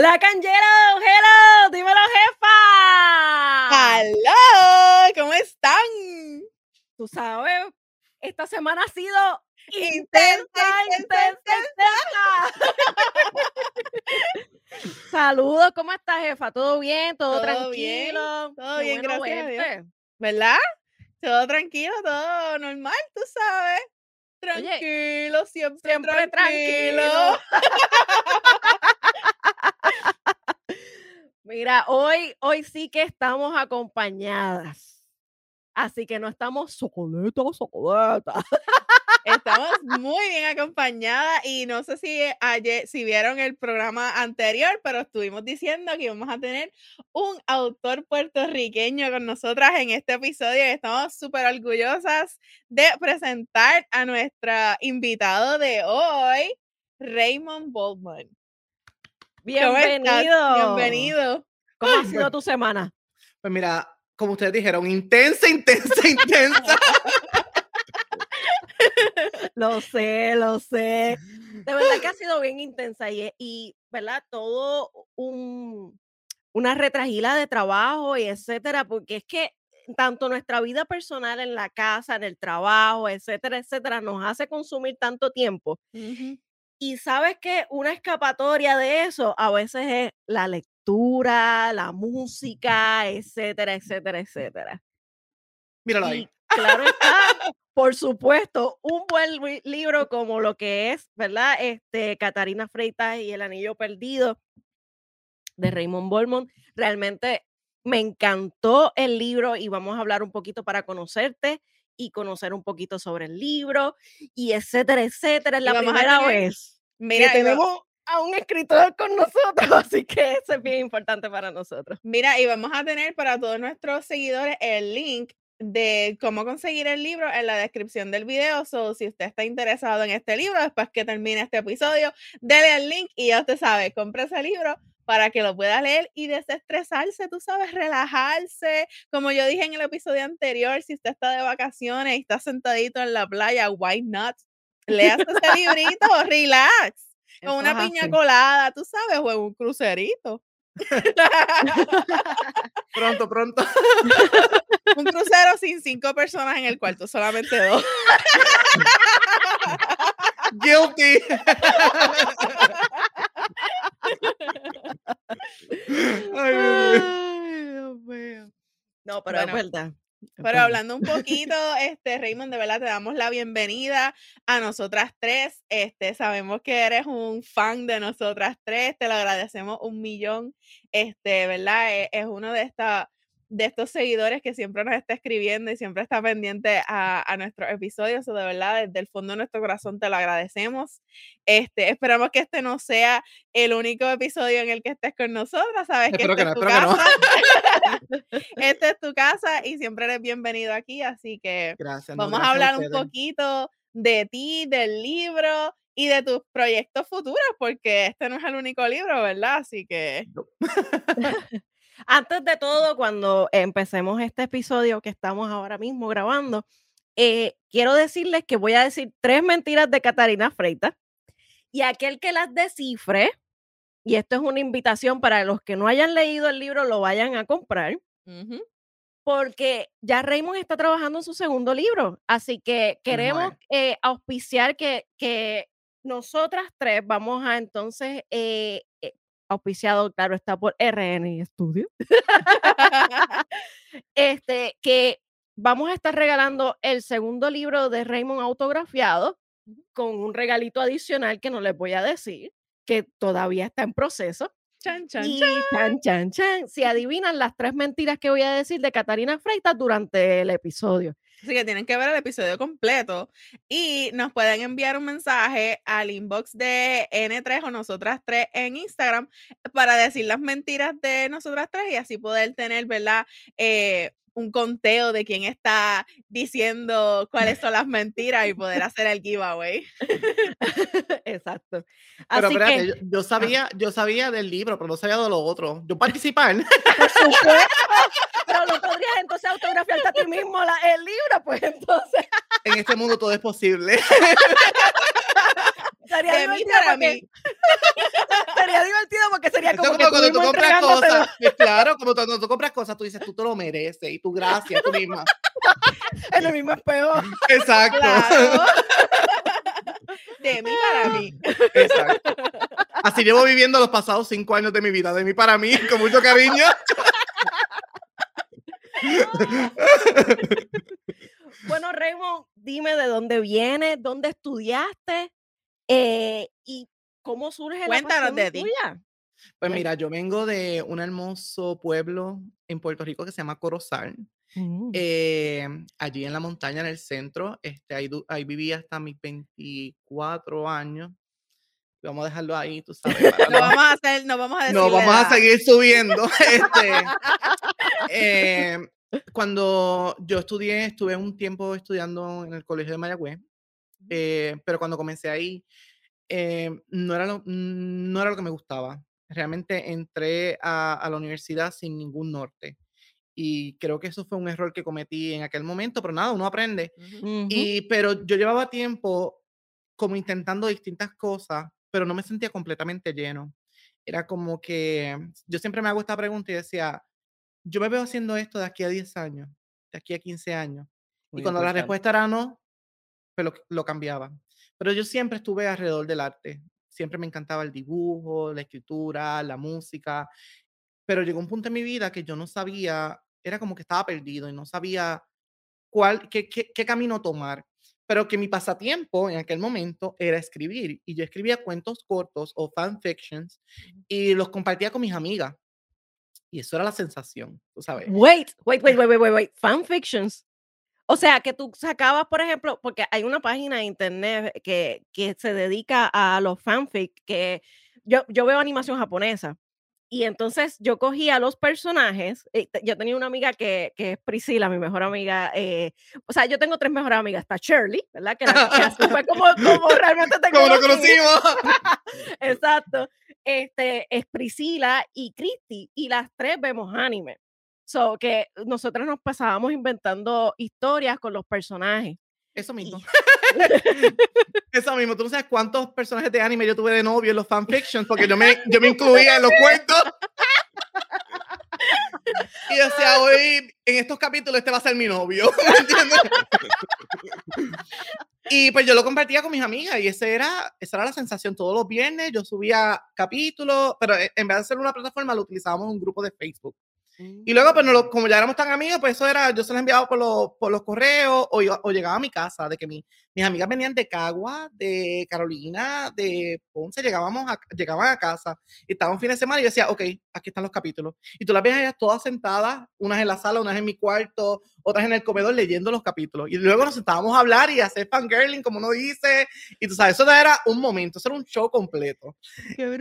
Black and Yellow, hello, dímelo jefa. ¡Hola! ¿Cómo están? Tú sabes, esta semana ha sido Intensa, intensa, intensa. Saludos, ¿cómo estás jefa? ¿Todo bien? ¿Todo, Todo bien, tranquilo? todo Qué bien, bueno gracias a Dios. ¿Verdad? Todo tranquilo, todo normal, tú sabes. Tranquilo, siempre, siempre tranquilo. Mira, hoy, hoy sí que estamos acompañadas. Así que no estamos socoletas, socoletas. Estamos muy bien acompañadas y no sé si ayer, si vieron el programa anterior, pero estuvimos diciendo que íbamos a tener un autor puertorriqueño con nosotras en este episodio y estamos súper orgullosas de presentar a nuestro invitado de hoy, Raymond Baldwin. Bienvenido. Bienvenido. ¿Cómo ha sido tu semana? Pues mira, como ustedes dijeron, intensa, intensa, intensa. Lo sé, lo sé. De verdad que ha sido bien intensa y, y ¿verdad? Todo un, una retragila de trabajo y etcétera, porque es que tanto nuestra vida personal en la casa, en el trabajo, etcétera, etcétera, nos hace consumir tanto tiempo. Y sabes que una escapatoria de eso a veces es la lectura, la música, etcétera, etcétera, etcétera. Míralo Y ahí. claro está, por supuesto, un buen li- libro como lo que es, ¿verdad? Este, Catarina Freitas y El Anillo Perdido de Raymond Bolmont. Realmente me encantó el libro y vamos a hablar un poquito para conocerte y conocer un poquito sobre el libro y etcétera, etcétera. Es la primera tener- vez Mira, que tenemos a un escritor con nosotros, así que eso es bien importante para nosotros. Mira, y vamos a tener para todos nuestros seguidores el link de cómo conseguir el libro en la descripción del video. So, si usted está interesado en este libro, después que termine este episodio, dele el link y ya usted sabe, compre ese libro para que lo pueda leer y desestresarse, tú sabes, relajarse. Como yo dije en el episodio anterior, si usted está de vacaciones y está sentadito en la playa, why not? Léase ese librito, relax. Con una piña así. colada, tú sabes, o en un crucerito. Pronto, pronto. Un crucero sin cinco personas en el cuarto, solamente dos. Guilty. Ay, Dios mío. No, pero Bueno, es verdad. es Pero hablando un poquito, este Raymond, de verdad te damos la bienvenida a nosotras tres. Este, sabemos que eres un fan de nosotras tres, te lo agradecemos un millón. Este, ¿verdad? E- Es, uno de esta, de estos seguidores que siempre nos está escribiendo y siempre está pendiente a, a nuestros episodios. O de verdad, desde el fondo de nuestro corazón te lo agradecemos. Este, esperamos que este no sea el único episodio en el que estés con nosotras. Sabes que esta que es no, tu espero que no. casa. Esta es tu casa y siempre eres bienvenido aquí, así que Gracias. no, vamos a hablar un poquito de ti, del libro y de tus proyectos futuros, porque este no es el único libro, ¿verdad? Así que Antes de todo, cuando empecemos este episodio que estamos ahora mismo grabando, eh, quiero decirles que voy a decir tres mentiras de Catarina Freitas y aquel que las descifre, y esto es una invitación para los que no hayan leído el libro, lo vayan a comprar. ujú, porque ya Raymond está trabajando en su segundo libro, así que queremos eh, auspiciar que, que nosotras tres vamos a entonces, eh, eh, auspiciado, claro, está por RN Studio, este, que vamos a estar regalando el segundo libro de Raymond autografiado con un regalito adicional que no les voy a decir, que todavía está en proceso. chan, chan, Y chan. chan, chan, chan, si adivinan las tres mentiras que voy a decir de Catarina Freitas durante el episodio. Así que tienen que ver el episodio completo y nos pueden enviar un mensaje al inbox de N3 o nosotras tres en Instagram para decir las mentiras de nosotras tres y así poder tener, ¿verdad? Eh, un conteo de quién está diciendo cuáles son las mentiras y poder hacer el giveaway. Exacto. Pero Así espérate, que, yo, yo sabía, yo sabía del libro, pero no sabía de lo otro. Yo participar. por supuesto, pero no podrías entonces autografiarte a ti mismo la- el libro, pues entonces en este mundo todo es posible. sería De mí divertido para porque- mí. sería divertido porque sería como es que como cuando tú compras cosas. claro, como cuando tú compras cosas, tú dices, tú te lo mereces y tú gracias tú misma. en el mismo espejo. Exacto. Claro. De mí para mí. Exacto. Así llevo viviendo los pasados cinco años de mi vida, de mí para mí, con mucho cariño. Bueno, Raymond, dime de dónde vienes, dónde estudiaste eh, y cómo surge Cuéntanos la de ti. tuya. Pues mira, yo vengo de un hermoso pueblo en Puerto Rico que se llama Corozal. Eh, allí en la montaña, en el centro, este, ahí, viví hasta mis 24 años. Vamos a dejarlo ahí, tú sabes. para No no- vamos a hacer, no vamos a decir. No, vamos a seguir subiendo. Este, eh, cuando yo estudié, estuve un tiempo estudiando en el colegio de Mayagüez, eh, pero cuando comencé ahí, eh, no, era lo, no era lo que me gustaba. Realmente entré a, a la universidad sin ningún norte. Y creo que eso fue un error que cometí en aquel momento, pero nada, uno aprende. Ujú. Y, pero yo llevaba tiempo como intentando distintas cosas, pero no me sentía completamente lleno. Era como que yo siempre me hago esta pregunta y decía, yo me veo haciendo esto de aquí a 10 años, de aquí a 15 años. Muy y cuando la importante. respuesta era no, pues lo, lo cambiaba. Pero yo siempre estuve alrededor del arte. Siempre me encantaba el dibujo, la escritura, la música. Pero llegó un punto en mi vida que yo no sabía, era como que estaba perdido y no sabía cuál, qué, qué, qué camino tomar. Pero que mi pasatiempo en aquel momento era escribir. Y yo escribía cuentos cortos o fanfictions y los compartía con mis amigas. Y eso era la sensación, tú sabes. Wait, wait, wait, wait, wait, wait, wait. Fanfictions. O sea, que tú sacabas, por ejemplo, porque hay una página de internet que, que se dedica a los fanfic, que yo, yo veo animación japonesa. Y entonces yo cogía los personajes. eh, yo tenía una amiga que, que es Priscila, mi mejor amiga. eh, o sea, yo tengo tres mejores amigas. Está Shirley, ¿verdad? Que, la- que así fue como, como realmente te Como lo conocimos. Exacto. Este es Priscila y Christy, y las tres vemos anime. So que nosotros nos pasábamos inventando historias con los personajes. Eso mismo. Eso mismo. Tú no sabes cuántos personajes de anime yo tuve de novio en los fanfictions, porque yo me, yo me incluía en los cuentos. Y yo decía, hoy en estos capítulos este va a ser mi novio. ¿me entiendes? Y pues yo lo compartía con mis amigas y ese era, esa era la sensación. Todos los viernes yo subía capítulos, pero eh, en vez de hacer una plataforma lo utilizábamos en un grupo de Facebook. Y luego, pues, no lo- como ya éramos tan amigos, pues eso era, yo se los enviaba por los, por los correos o, iba- o llegaba a mi casa, de que mi- mis amigas venían de Cagua, de Carolina, de Ponce, llegábamos a, llegaban a casa y estaba un fin de semana y yo decía, ok, aquí están los capítulos. Y tú las ves ellas todas sentadas, unas en la sala, unas en mi cuarto, otras en el comedor leyendo los capítulos. Y luego nos sentábamos a hablar y a hacer fangirling, como uno dice. Y tú sabes, eso era un momento, eso era un show completo.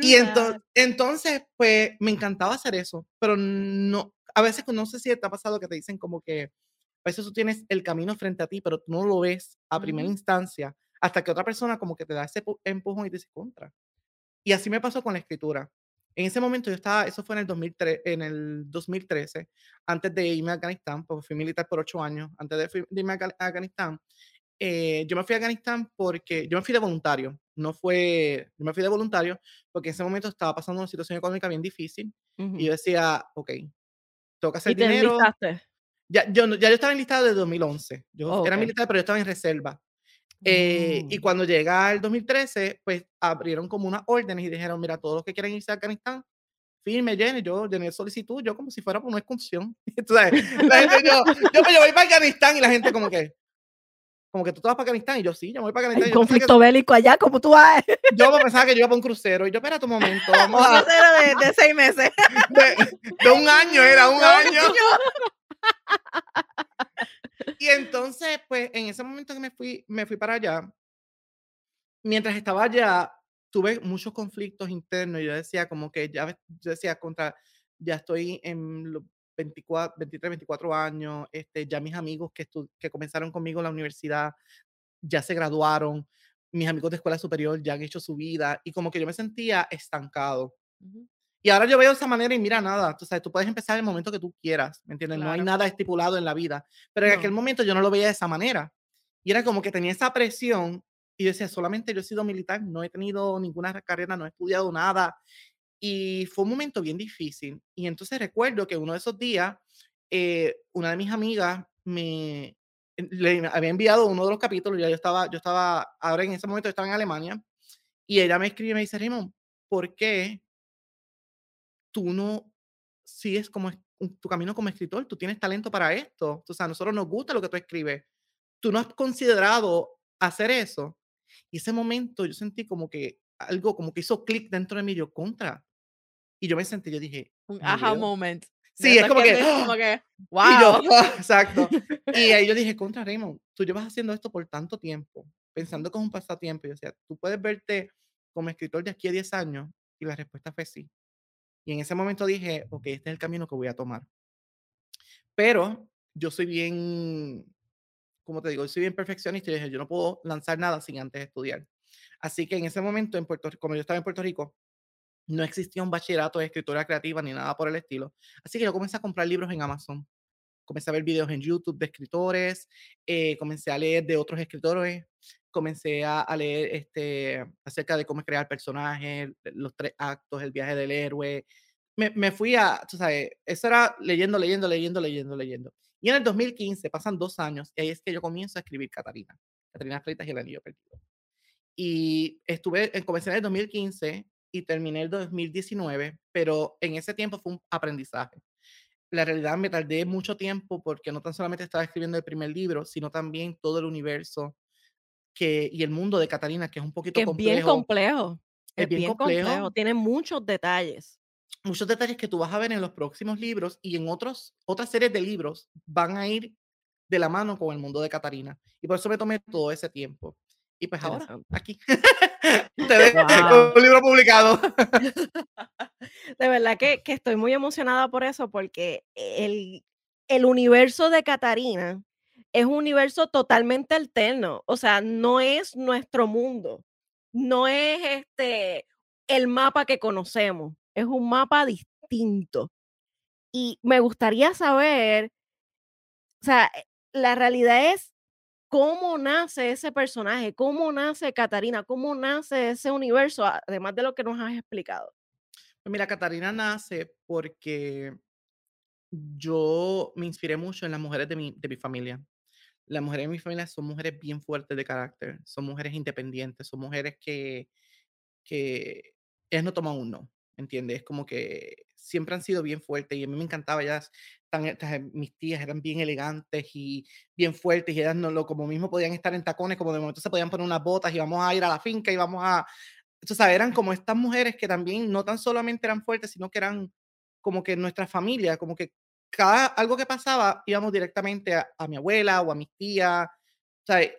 Y entonces, entonces, pues me encantaba hacer eso, pero no, a veces no sé si te ha pasado que te dicen como que a veces tú tienes el camino frente a ti, pero tú no lo ves a primera Ujú. instancia hasta que otra persona como que te da ese pu- empujón y te dice contra. Y así me pasó con la escritura. En ese momento yo estaba, eso fue en el, 2003, en el 2013, antes de irme a Afganistán, porque fui militar por ocho años, antes de, de irme a Afga- a Afganistán. eh, yo me fui a Afganistán porque yo me fui de voluntario, no fue, yo me fui de voluntario porque en ese momento estaba pasando una situación económica bien difícil y yo decía, ok, tengo que hacer y te dinero. enlistaste. Ya yo, ya yo estaba enlistado desde 2011. Yo Oh, era ok. militar, pero yo estaba en reserva. Eh, y Mm. cuando llega el 2013, pues abrieron como unas órdenes y dijeron, mira, todos los que quieren irse a Afganistán, firme, llene. Yo llené solicitud, yo como si fuera por una excursión. Sabes, la gente, yo, yo, pues, yo voy para Afganistán y la gente como que, como que tú te vas para Afganistán y yo sí, yo voy para Afganistán. conflicto bélico allá, como tú vas. que, yo pensaba que yo iba para un crucero y yo, espérate un momento, vamos Un a, crucero de, de seis meses. de, de un año, era un No, año. Y entonces, pues, en ese momento que me fui, me fui para allá, mientras estaba allá, tuve muchos conflictos internos. Yo decía, como que ya, yo decía, contra, ya estoy en los 24, 23, 24 años, este, ya mis amigos que, que comenzaron conmigo en la universidad ya se graduaron, mis amigos de escuela superior ya han hecho su vida, y como que yo me sentía estancado. Y ahora yo veo de esa manera y mira nada, tú sabes, tú puedes empezar el momento que tú quieras, ¿me entiendes? No hay Claro. nada estipulado en la vida, pero en No. aquel momento yo no lo veía de esa manera. Y era como que tenía esa presión y yo decía, solamente yo he sido militar, no he tenido ninguna carrera, no he estudiado nada. Y fue un momento bien difícil. Y entonces recuerdo que uno de esos días, eh, una de mis amigas me le había enviado uno de los capítulos, ya yo estaba, yo estaba, ahora en ese momento estaba en Alemania, y ella me escribe y me dice, Raymond, ¿por qué tú no sigues como tu camino como escritor? Tú tienes talento para esto. O sea, a nosotros nos gusta lo que tú escribes. ¿Tú no has considerado hacer eso? Y ese momento yo sentí como que algo como que hizo clic dentro de mí, yo contra. Y yo me sentí, yo dije, un aha moment. Sí, es como que, como que, wow. exacto. Y ahí yo dije, contra Raymond, tú llevas haciendo esto por tanto tiempo, pensando que es un pasatiempo. Y yo decía, tú puedes verte como escritor de aquí a 10 años. Y la respuesta fue sí. Y en ese momento dije, ok, este es el camino que voy a tomar. Pero yo soy bien, como te digo, soy bien perfeccionista y dije, yo no puedo lanzar nada sin antes estudiar. Así que en ese momento, en Puerto, como yo estaba en Puerto Rico, no existía un bachillerato de escritura creativa ni nada por el estilo. Así que yo comencé a comprar libros en Amazon. Comencé a ver videos en YouTube de escritores, eh, comencé a leer de otros escritores, comencé a, leer este, acerca de cómo crear personajes, los tres actos, el viaje del héroe. Me, me fui a, tú sabes, eso era leyendo, leyendo, leyendo, leyendo, leyendo. Y en el 2015, pasan dos años, y ahí es que yo comienzo a escribir Catarina. Catarina Freitas y el Anillo Perdido. Y estuve, comencé en el 2015 y terminé el 2019, pero en ese tiempo fue un aprendizaje. La realidad me tardé mucho tiempo porque no tan solamente estaba escribiendo el primer libro, sino también todo el universo que, y el mundo de Catarina, que es un poquito que es Bien complejo. Es, bien, complejo. Tiene muchos detalles. Muchos detalles que tú vas a ver en los próximos libros y en otros, otras series de libros van a ir de la mano con el mundo de Catarina. Y por eso me tomé todo ese tiempo. Y pues ahora, aquí. Te wow. un libro publicado. De verdad que, que, estoy muy emocionada por eso, porque el, el universo de Catarina es un universo totalmente alterno. O sea, no es nuestro mundo. No es este el mapa que conocemos. Es un mapa distinto. Y me gustaría saber, o sea, la realidad es cómo nace ese personaje, cómo nace Catarina, cómo nace ese universo, además de lo que nos has explicado. Pues mira, Catarina nace porque yo me inspiré mucho en las mujeres de mi, de mi familia. Las mujeres de mi familia son mujeres bien fuertes de carácter, son mujeres independientes, son mujeres que, que ellas no toman un no, ¿entiendes? Es como que siempre han sido bien fuertes y a mí me encantaba, ellas, tan, mis tías eran bien elegantes y bien fuertes y ellas no lo, como mismo podían estar en tacones, como de momento se podían poner unas botas y vamos a ir a la finca y vamos a, o sea, eran como estas mujeres que también no tan solamente eran fuertes, sino que eran como que nuestra familia, como que cada algo que pasaba íbamos directamente a, mi abuela o a mis tías,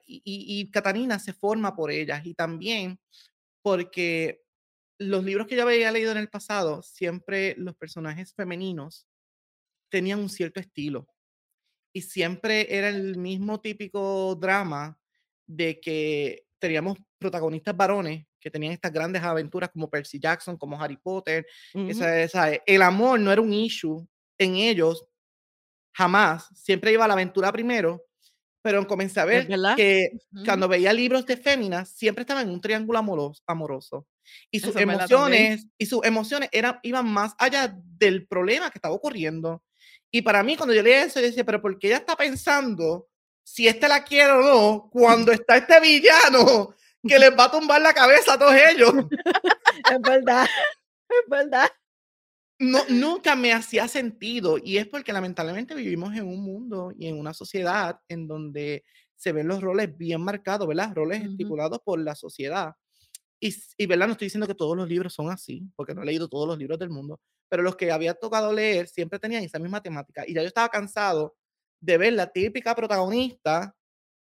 y, y, y Catarina se forma por ellas y también porque los libros que yo había leído en el pasado, siempre los personajes femeninos tenían un cierto estilo. Y siempre era el mismo típico drama de que teníamos protagonistas varones que tenían estas grandes aventuras como Percy Jackson, como Harry Potter. esa, el amor no era un issue en ellos, jamás. Siempre iba a la aventura primero pero comencé a ver que cuando veía libros de féminas, siempre estaba en un triángulo amoroso. Y sus emociones, y sus emociones eran, iban más allá del problema que estaba ocurriendo. Y para mí, cuando yo leía eso, yo decía, pero ¿por qué ella está pensando si este la quiere o no cuando está este villano que les va a tumbar la cabeza a todos ellos? es verdad, es verdad no, nunca me hacía sentido y es porque lamentablemente vivimos en un mundo y en una sociedad en donde se ven los roles bien marcados, ¿verdad? Roles estipulados por la sociedad. Y, y, ¿verdad? No estoy diciendo que todos los libros son así, porque no he leído todos los libros del mundo, pero los que había tocado leer siempre tenían esa misma temática. Y ya yo estaba cansado de ver la típica protagonista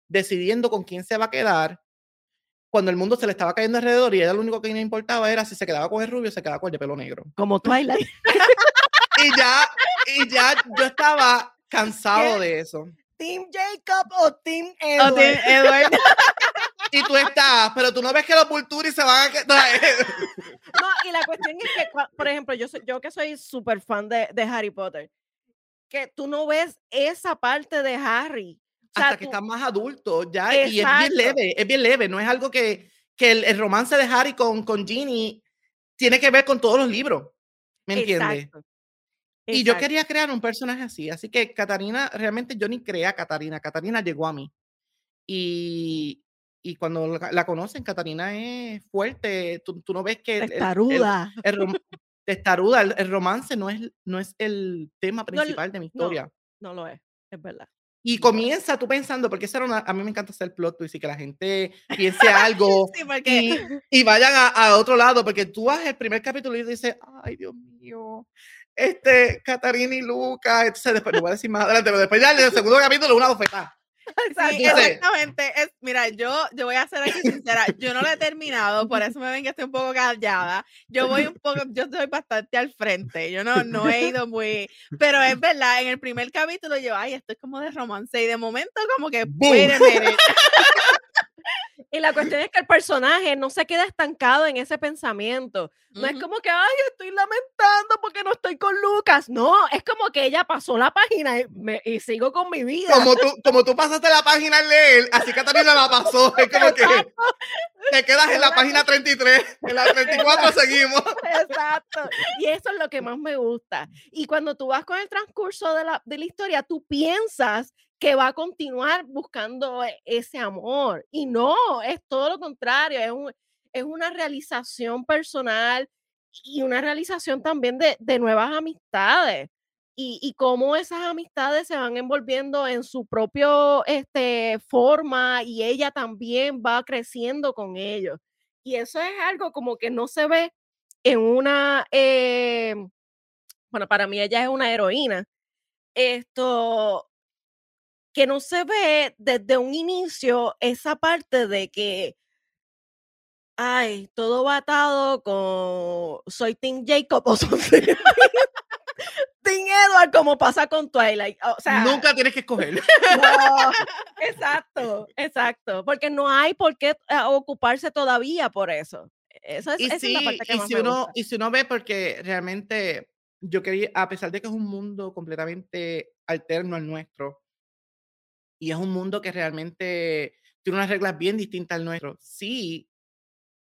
decidiendo con quién se va a quedar cuando el mundo se le estaba cayendo alrededor y ella lo único que le importaba era si se quedaba con el rubio o se quedaba con el de pelo negro. Como Twilight. y ya, y ya yo estaba cansado de eso. Team Jacob o Team Edward. y tú estás, pero tú no ves que los Vulturi se van a no, y la cuestión es que, por ejemplo, yo, soy, yo que soy súper fan de, de Harry Potter, que tú no ves esa parte de Harry hasta que está más adulto ya y es bien leve, es bien leve, no es algo que, que el, romance de Harry con, con Ginny tiene que ver con todos los libros. ¿Me entiendes? Exacto. Y yo quería crear un personaje así. Así que Catarina, realmente yo ni creé a Catarina. Catarina llegó a mí. Y, y cuando la, la conocen, Catarina es fuerte. Tú, tú no ves que el- el- el- Testaruda. el rom- testaruda, el, el romance no es, no es el tema principal de mi no. historia. No lo es, es verdad. Y comienza tú pensando, porque esa era una- a mí me encanta hacer plot twist y que la gente piense algo Sí, porque y, y vayan a, a otro lado, porque tú vas el primer capítulo y dices, ay Dios mío, este, Catarina y Luca, entonces después, no voy a decir más adelante, pero después ya en el segundo capítulo una bofetada. Sí, exactamente. Es, mira, yo, yo voy a ser aquí sincera. Yo no lo he terminado, por eso me ven que estoy un poco callada. Yo voy un poco, yo estoy bastante al frente. Yo no, no he ido muy. Pero es verdad, en el primer capítulo yo, ay, esto es como de romance. Y de momento, como que, Boom. wait a minute. Y la cuestión es que el personaje no se queda estancado en ese pensamiento. No es Ujú. como que, ay, estoy lamentando porque no estoy con Lucas. No, es como que ella pasó la página y, me- y sigo con mi vida. Como tú, como tú pasaste la página al leer, así Catarina la pasó, es como que te quedas en la página 33, en la 34 seguimos. Exacto. Y eso es lo que más me gusta. Y cuando tú vas con el transcurso de la, de la historia, tú piensas que va a continuar buscando e- ese amor. Y no, es todo lo contrario, es, un- es una realización personal y una realización también de, de nuevas amistades. Y, y cómo esas amistades se van envolviendo en su propio este, forma y ella también va creciendo con ellos. Y eso es algo como que no se ve en una, eh, bueno, para mí ella es una heroína, esto, que no se ve desde un inicio esa parte de que, ay, todo va atado con, soy Tim Jacob o soy Team Edward, como pasa con Twilight. O sea, Nunca tienes que escoger. no, exacto, exacto, porque no hay por qué eh, ocuparse todavía por eso. Esa es, Y esa es sí, la parte que y más si me uno, gusta. y si uno ve, porque realmente yo quería, a pesar de que es un mundo completamente alterno al nuestro, y es un mundo que realmente tiene unas reglas bien distintas al nuestro, sí,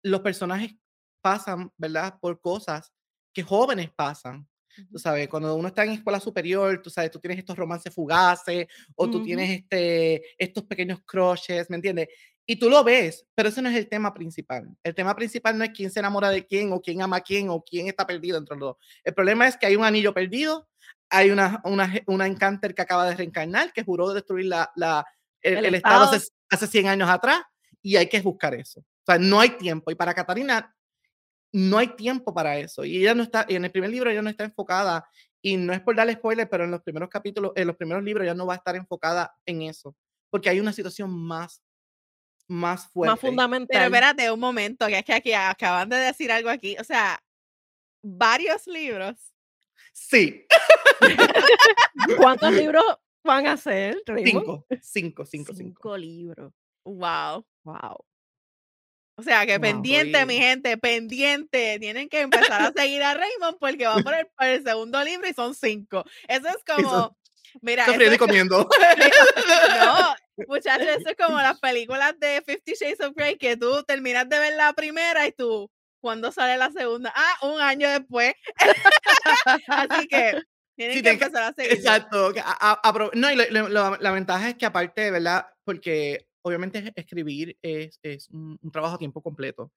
los personajes pasan, ¿verdad? Por cosas que jóvenes pasan. Tú sabes, cuando uno está en escuela superior, tú sabes, tú tienes estos romances fugaces o tú Ujú. tienes este, estos pequeños crushes, ¿me entiendes? Y tú lo ves, pero ese no es el tema principal. El tema principal no es quién se enamora de quién o quién ama a quién o quién está perdido entre los dos. El problema es que hay un anillo perdido, hay una, una, una encanter que acaba de reencarnar, que juró destruir la, la, el, El el estado estado. hace, hace 100 años atrás y hay que buscar eso. O sea, no hay tiempo. Y para Catarina, no hay tiempo para eso. Y ella no está, y en el primer libro ella no está enfocada, y no es por darle spoiler, pero en los primeros capítulos, en los primeros libros ella no va a estar enfocada en eso, porque hay una situación más, más fuerte. Más fundamental. Pero espérate un momento, que es que aquí acaban de decir algo aquí. O sea, varios libros. Sí, ¿Cuántos libros van a ser? Cinco, cinco, cinco, cinco. Cinco libros. Wow. Wow. O sea, que Wow, pendiente, mi gente, pendiente. Tienen que empezar a seguir a Raymond porque va por el, por el segundo libro y son cinco. Eso es como, mira, eso y es comiendo. No, muchachos, eso es como las películas de Fifty Shades of Grey, que tú terminas de ver la primera y tú, ¿cuándo sale la segunda? Ah, un año después. Así que tienen Sí, que empezar a seguir. Exacto. a- a- apro- no, y lo- lo- lo- la ventaja es que aparte, ¿verdad? Porque obviamente es- escribir es, es un, un trabajo a tiempo completo.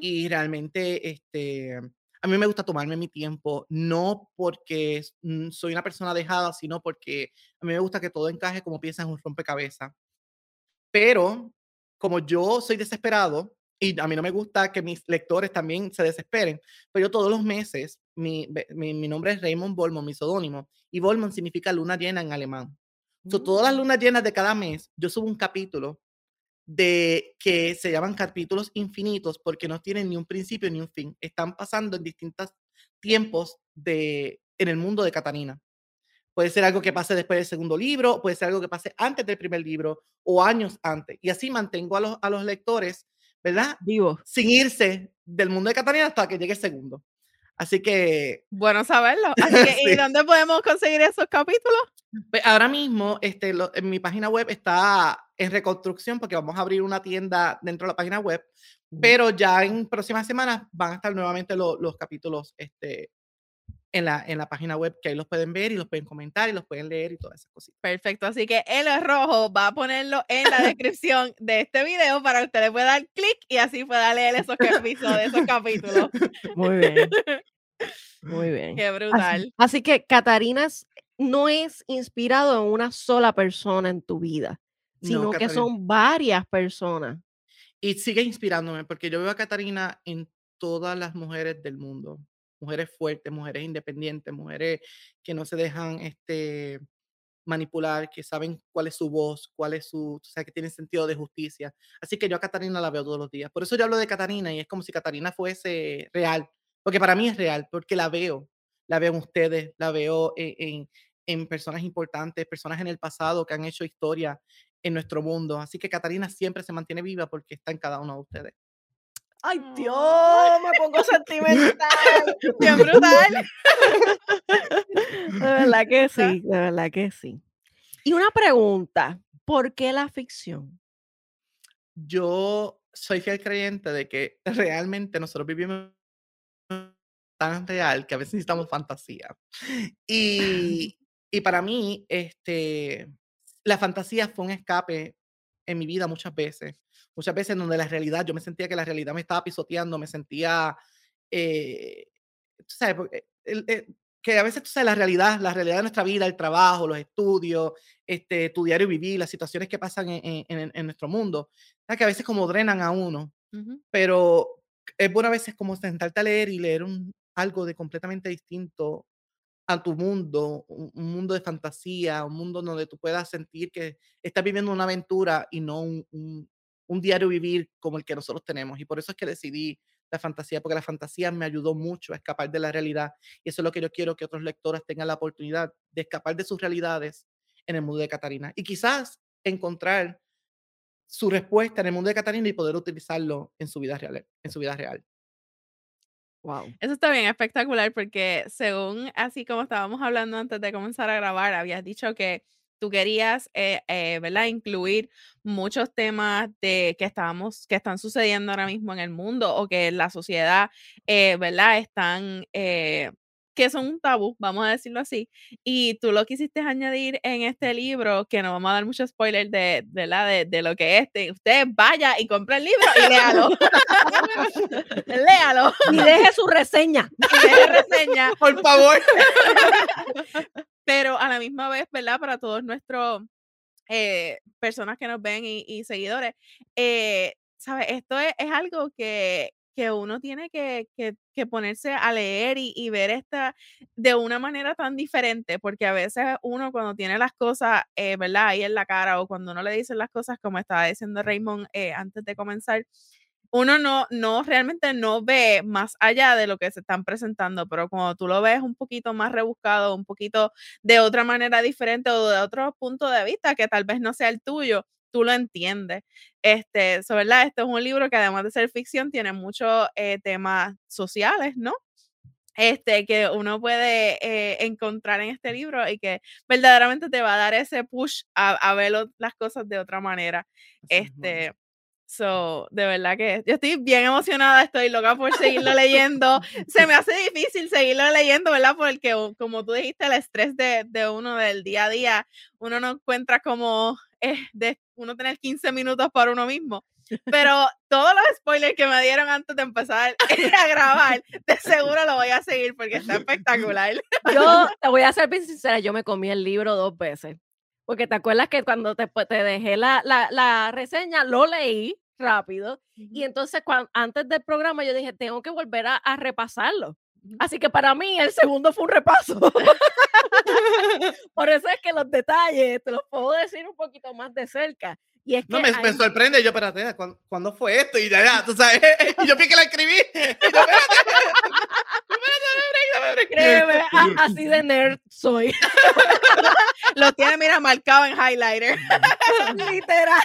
Y realmente, este, a mí me gusta tomarme mi tiempo, no porque mm, soy una persona dejada, sino porque a mí me gusta que todo encaje como piensa en un rompecabezas. Pero como yo soy desesperado y a mí no me gusta que mis lectores también se desesperen, pero yo todos los meses, mi, mi, mi nombre es Raymond Bolmon, mi seudónimo, y Bolmon significa luna llena en alemán. So, todas las Mm. lunas llenas de cada mes, yo subo un capítulo de que se llaman capítulos infinitos porque no tienen ni un principio ni un fin. Están pasando en distintos tiempos de, en el mundo de Catarina. Puede ser algo que pase después del segundo libro, puede ser algo que pase antes del primer libro o años antes. Y así mantengo a los, a los lectores, ¿verdad? Vivo. Sin irse del mundo de Catarina hasta que llegue el segundo. Así que Bueno saberlo. Así que, ¿y Sí. dónde podemos conseguir esos capítulos? Pues ahora mismo, este, lo- en mi página web está en reconstrucción porque vamos a abrir una tienda dentro de la página web, pero ya en próximas semanas van a estar nuevamente los capítulos este, en la, en la página web que ahí los pueden ver y los pueden comentar y los pueden leer y todas esas cositas. Perfecto, así que el rojo va a ponerlo en la descripción de este video para que usted le pueda dar clic y así pueda leer esos episodios, esos capítulos. Muy bien. Muy bien. Qué brutal. Así, que Catarina no es inspirado en una sola persona en tu vida, sino que son varias personas. Y sigue inspirándome porque yo veo a Catarina en todas las mujeres del mundo mujeres fuertes, mujeres independientes, mujeres que no se dejan este, manipular, que saben cuál es su voz, cuál es su, o sea, que tienen sentido de justicia. Así que yo a Catarina la veo todos los días. Por eso yo hablo de Catarina y es como si Catarina fuese real, porque para mí es real, porque la veo, la veo en ustedes, la veo en, en, en personas importantes, personas en el pasado que han hecho historia en nuestro mundo. Así que Catarina siempre se mantiene viva porque está en cada uno de ustedes. Ay, Dios, me pongo sentimental. Bien brutal. De verdad que sí, de verdad que sí. Y una pregunta, ¿por qué la ficción? Yo soy fiel creyente de que realmente nosotros vivimos tan real que a veces necesitamos fantasía. Y, y para mí, este, la fantasía fue un escape en mi vida muchas veces. Muchas veces donde la realidad, yo me sentía que la realidad me estaba pisoteando, me sentía, eh, sabes, eh, que a veces tú sabes la realidad, la realidad de nuestra vida, el trabajo, los estudios, este, tu diario vivir, las situaciones que pasan en, en, nuestro mundo, que a veces como drenan a uno, pero es bueno a veces como sentarte a leer y leer un, algo de completamente distinto a tu mundo, un, mundo de fantasía, un mundo donde tú puedas sentir que estás viviendo una aventura y no un, un, diario vivir como el que nosotros tenemos. Y por eso es que decidí la fantasía, porque la fantasía me ayudó mucho a escapar de la realidad. Y eso es lo que yo quiero que otros lectores tengan la oportunidad de escapar de sus realidades en el mundo de Catarina. Y quizás encontrar su respuesta en el mundo de Catarina y poder utilizarlo en su vida real. En su vida real. Wow. Eso está bien espectacular porque según así como estábamos hablando antes de comenzar a grabar, habías dicho que tú querías, eh, eh, ¿verdad? Incluir muchos temas de que estábamos, que están sucediendo ahora mismo en el mundo o que la sociedad, eh, ¿verdad? Están que son un tabú, vamos a decirlo así, y tú lo quisiste añadir en este libro, que no vamos a dar mucho spoiler de, de, la, de, de lo que es, usted vaya y compre el libro y léalo. léalo. Y deje su reseña. Y deje reseña. Por favor. Pero a la misma vez, ¿verdad? Para todos nuestros eh, personas que nos ven y, seguidores, eh, ¿sabes? Esto es, algo que, que uno tiene que, ponerse a leer y, ver esta de una manera tan diferente, porque a veces uno cuando tiene las cosas, eh, ¿verdad? Ahí en la cara o cuando uno le dicen las cosas, como estaba diciendo Raymond antes de comenzar, uno no, no realmente no ve más allá de lo que se están presentando, pero cuando tú lo ves un poquito más rebuscado, un poquito de otra manera diferente o de otro punto de vista que tal vez no sea el tuyo, tú lo entiendes. Este, ¿verdad? Este es un libro que además de ser ficción tiene muchos eh, temas sociales, ¿no? Este, que uno puede eh, encontrar en este libro y que verdaderamente te va a dar ese push a, ver las cosas de otra manera. este, So, de verdad que yo estoy bien emocionada, estoy loca por seguirlo leyendo. Se me hace difícil seguirlo leyendo, ¿verdad? Porque, como tú dijiste, el estrés de, de uno del día a día, uno no encuentra como eh, de uno tener 15 minutos para uno mismo. Pero todos los spoilers que me dieron antes de empezar a grabar, de seguro lo voy a seguir porque está espectacular. Yo te voy a ser bien sincera, yo me comí el libro dos veces. Porque te acuerdas que cuando te, pues, te dejé la, la, la reseña, lo leí rápido. Y entonces, cuando, antes del programa, yo dije, tengo que volver a, a repasarlo. Así que para mí el segundo fue un repaso. Por eso es que los detalles te los puedo decir un poquito más de cerca. Y es que no, me, me sorprende, yo, espérate, ¿cuándo, ¿cuándo, fue esto? Y ya, ya, tú sabes, y yo vi que la escribí. Y yo, espérate, Créeme, así de nerd soy. Lo tiene, mira, marcado en highlighter. Literal.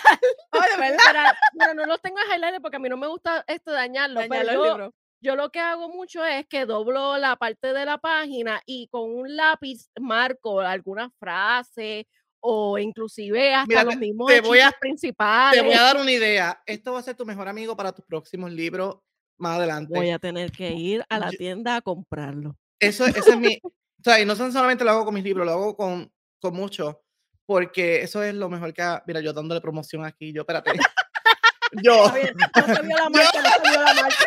Oye, ¿verdad? Pero, no los tengo en highlighter porque a mí no me gusta esto dañarlo. pero yo, yo lo que hago mucho es que doblo la parte de la página y con un lápiz marco alguna frase o inclusive hasta Mira, los mismos te voy a- principales. Te voy a dar una idea. Esto va a ser tu mejor amigo para tus próximos libros más adelante. Voy a tener que ir a la Yo- tienda a comprarlo. Eso, ese es mi. O sea, y no solamente lo hago con mis libros, lo hago con, con mucho. Porque eso es lo mejor que. ha- Mira, yo dándole promoción aquí, yo, espérate. yo. Bien, no se vio la marca, no se vio la marca.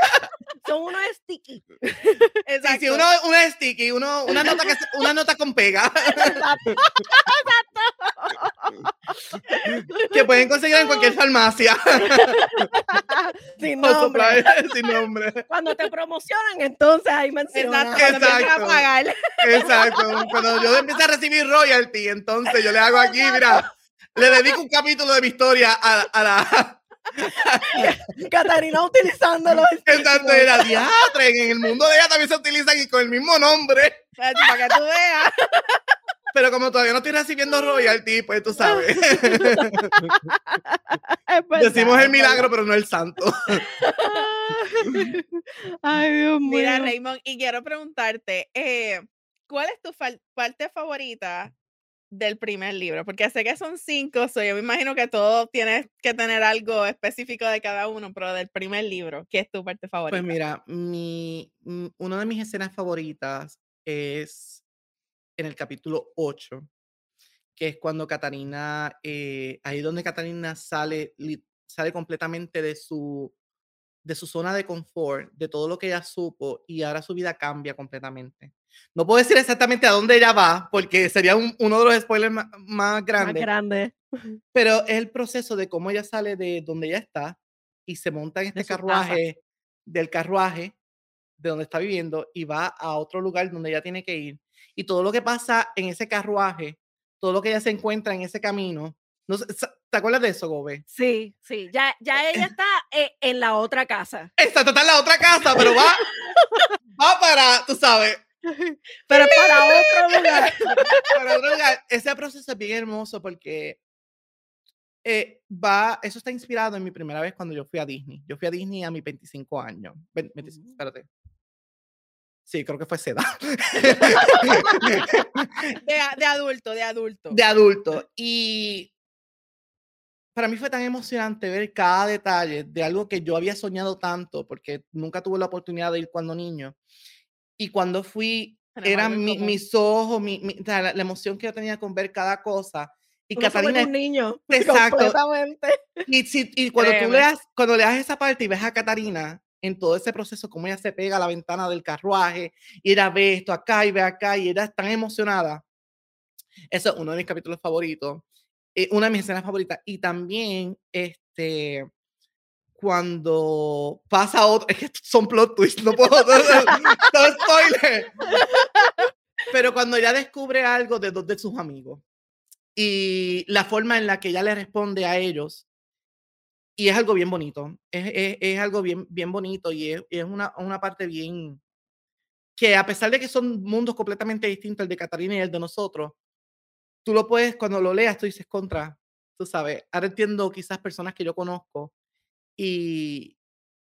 Son unos sticky. Exacto. sí, uno, uno es sticky, uno, una, nota que, una nota con pega que pueden conseguir en cualquier farmacia. Sin nombre. sin nombre. Cuando te promocionan, entonces ahí mencionan. Exacto. A Exacto. pagar. Exacto. Cuando yo empiece a recibir royalty, entonces yo le hago aquí, mira, le dedico un capítulo de mi historia a, a la. Catarina utilizando los Exacto, era diatre. En el mundo de ella también se utilizan y con el mismo nombre. Para que tú veas. Pero como todavía no estoy recibiendo royalty, pues tú sabes. Decimos el milagro, pero no el santo. Ay, Dios mío. Mira, Raymond, y quiero preguntarte, eh, ¿cuál es tu parte favorita del primer libro? Porque sé que son cinco, so yo me imagino que todo tienes que tener algo específico de cada uno, pero del primer libro, ¿qué es tu parte favorita? Pues mira, mi, mm, una de mis escenas favoritas es en el capítulo 8, que es cuando Catarina, eh, ahí donde Catarina sale, sale completamente de su, de su zona de confort, de todo lo que ella supo, y ahora su vida cambia completamente. No puedo decir exactamente a dónde ella va, porque sería un- uno de los spoilers más, Más grandes, grande. pero es el proceso de cómo ella sale de donde ella está y se monta en este casa. carruaje, del carruaje de donde está viviendo y va a otro lugar donde ella tiene que ir. Y todo lo que pasa en ese carruaje, todo lo que ella se encuentra en ese camino. No ¿Te acuerdas de eso, Gobe? Sí, sí. Ya, ya ella está eh, en la otra casa. Exacto, está en la otra casa, pero va, va para, tú sabes, Pero para otro lugar. para otro lugar. Ese proceso es bien hermoso porque eh, va, eso está inspirado en mi primera vez cuando yo fui a Disney. Yo fui a Disney a mis 25 años. Ve- 25, Mm. espérate. Sí, creo que fue seda. De, de adulto, de adulto. de adulto. Y para mí fue tan emocionante ver cada detalle de algo que yo había soñado tanto, porque nunca tuve la oportunidad de ir cuando niño. Y cuando fui, eran mi- mis ojos, mi, mi- la, la emoción que yo tenía con ver cada cosa. Y vuelve Catalina, un niño. Exacto. Completamente. y, si- y cuando tú Créeme. leas, cuando leas esa parte y ves a Catarina en todo ese proceso, cómo ella se pega a la ventana del carruaje y ella ve esto acá y ve acá y es tan emocionada. Eso es uno de mis capítulos favoritos, eh, una de mis escenas favoritas. Y también, este, cuando pasa otro, es que son plot twists, no puedo, no, no, spoiler. Pero cuando ella descubre algo de dos de sus amigos y la forma en la que ella le responde a ellos, y es algo bien bonito, es, es- es algo bien, bien bonito y es, es una, una parte bien, que a pesar de que son mundos completamente distintos, el de Catarina y el de nosotros, tú lo puedes, cuando lo leas, tú dices contra, tú sabes, ahora entiendo quizás personas que yo conozco y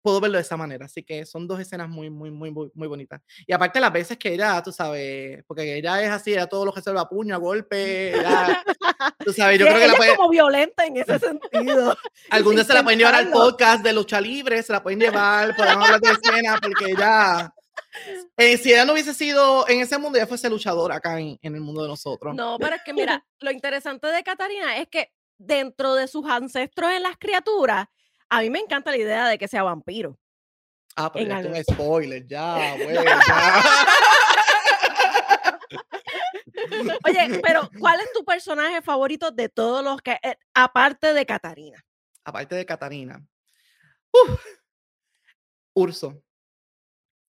puedo verlo de esa manera, así que son dos escenas muy, muy, muy, muy, muy bonitas. Y aparte las veces que ella, tú sabes, porque ella es así, ella todo lo resuelve a puño, a golpe, ella, tú sabes, yo Sí, creo que la puede, es como violenta en ese sentido. algún día se la pueden llevar al podcast de lucha libre, se la pueden llevar, podemos hablar de escena, porque ella, eh, si ella no hubiese sido en ese mundo, ella fuese luchadora acá en, en el mundo de nosotros. No, pero es que mira, lo interesante de Catarina es que dentro de sus ancestros en las criaturas, a mí me encanta la idea de que sea vampiro. Ah, pero ya es un spoiler, ya, güey, ya. Oye, pero ¿cuál es tu personaje favorito de todos los que, eh, aparte de Catarina? Aparte de Catarina. Uf, Urso.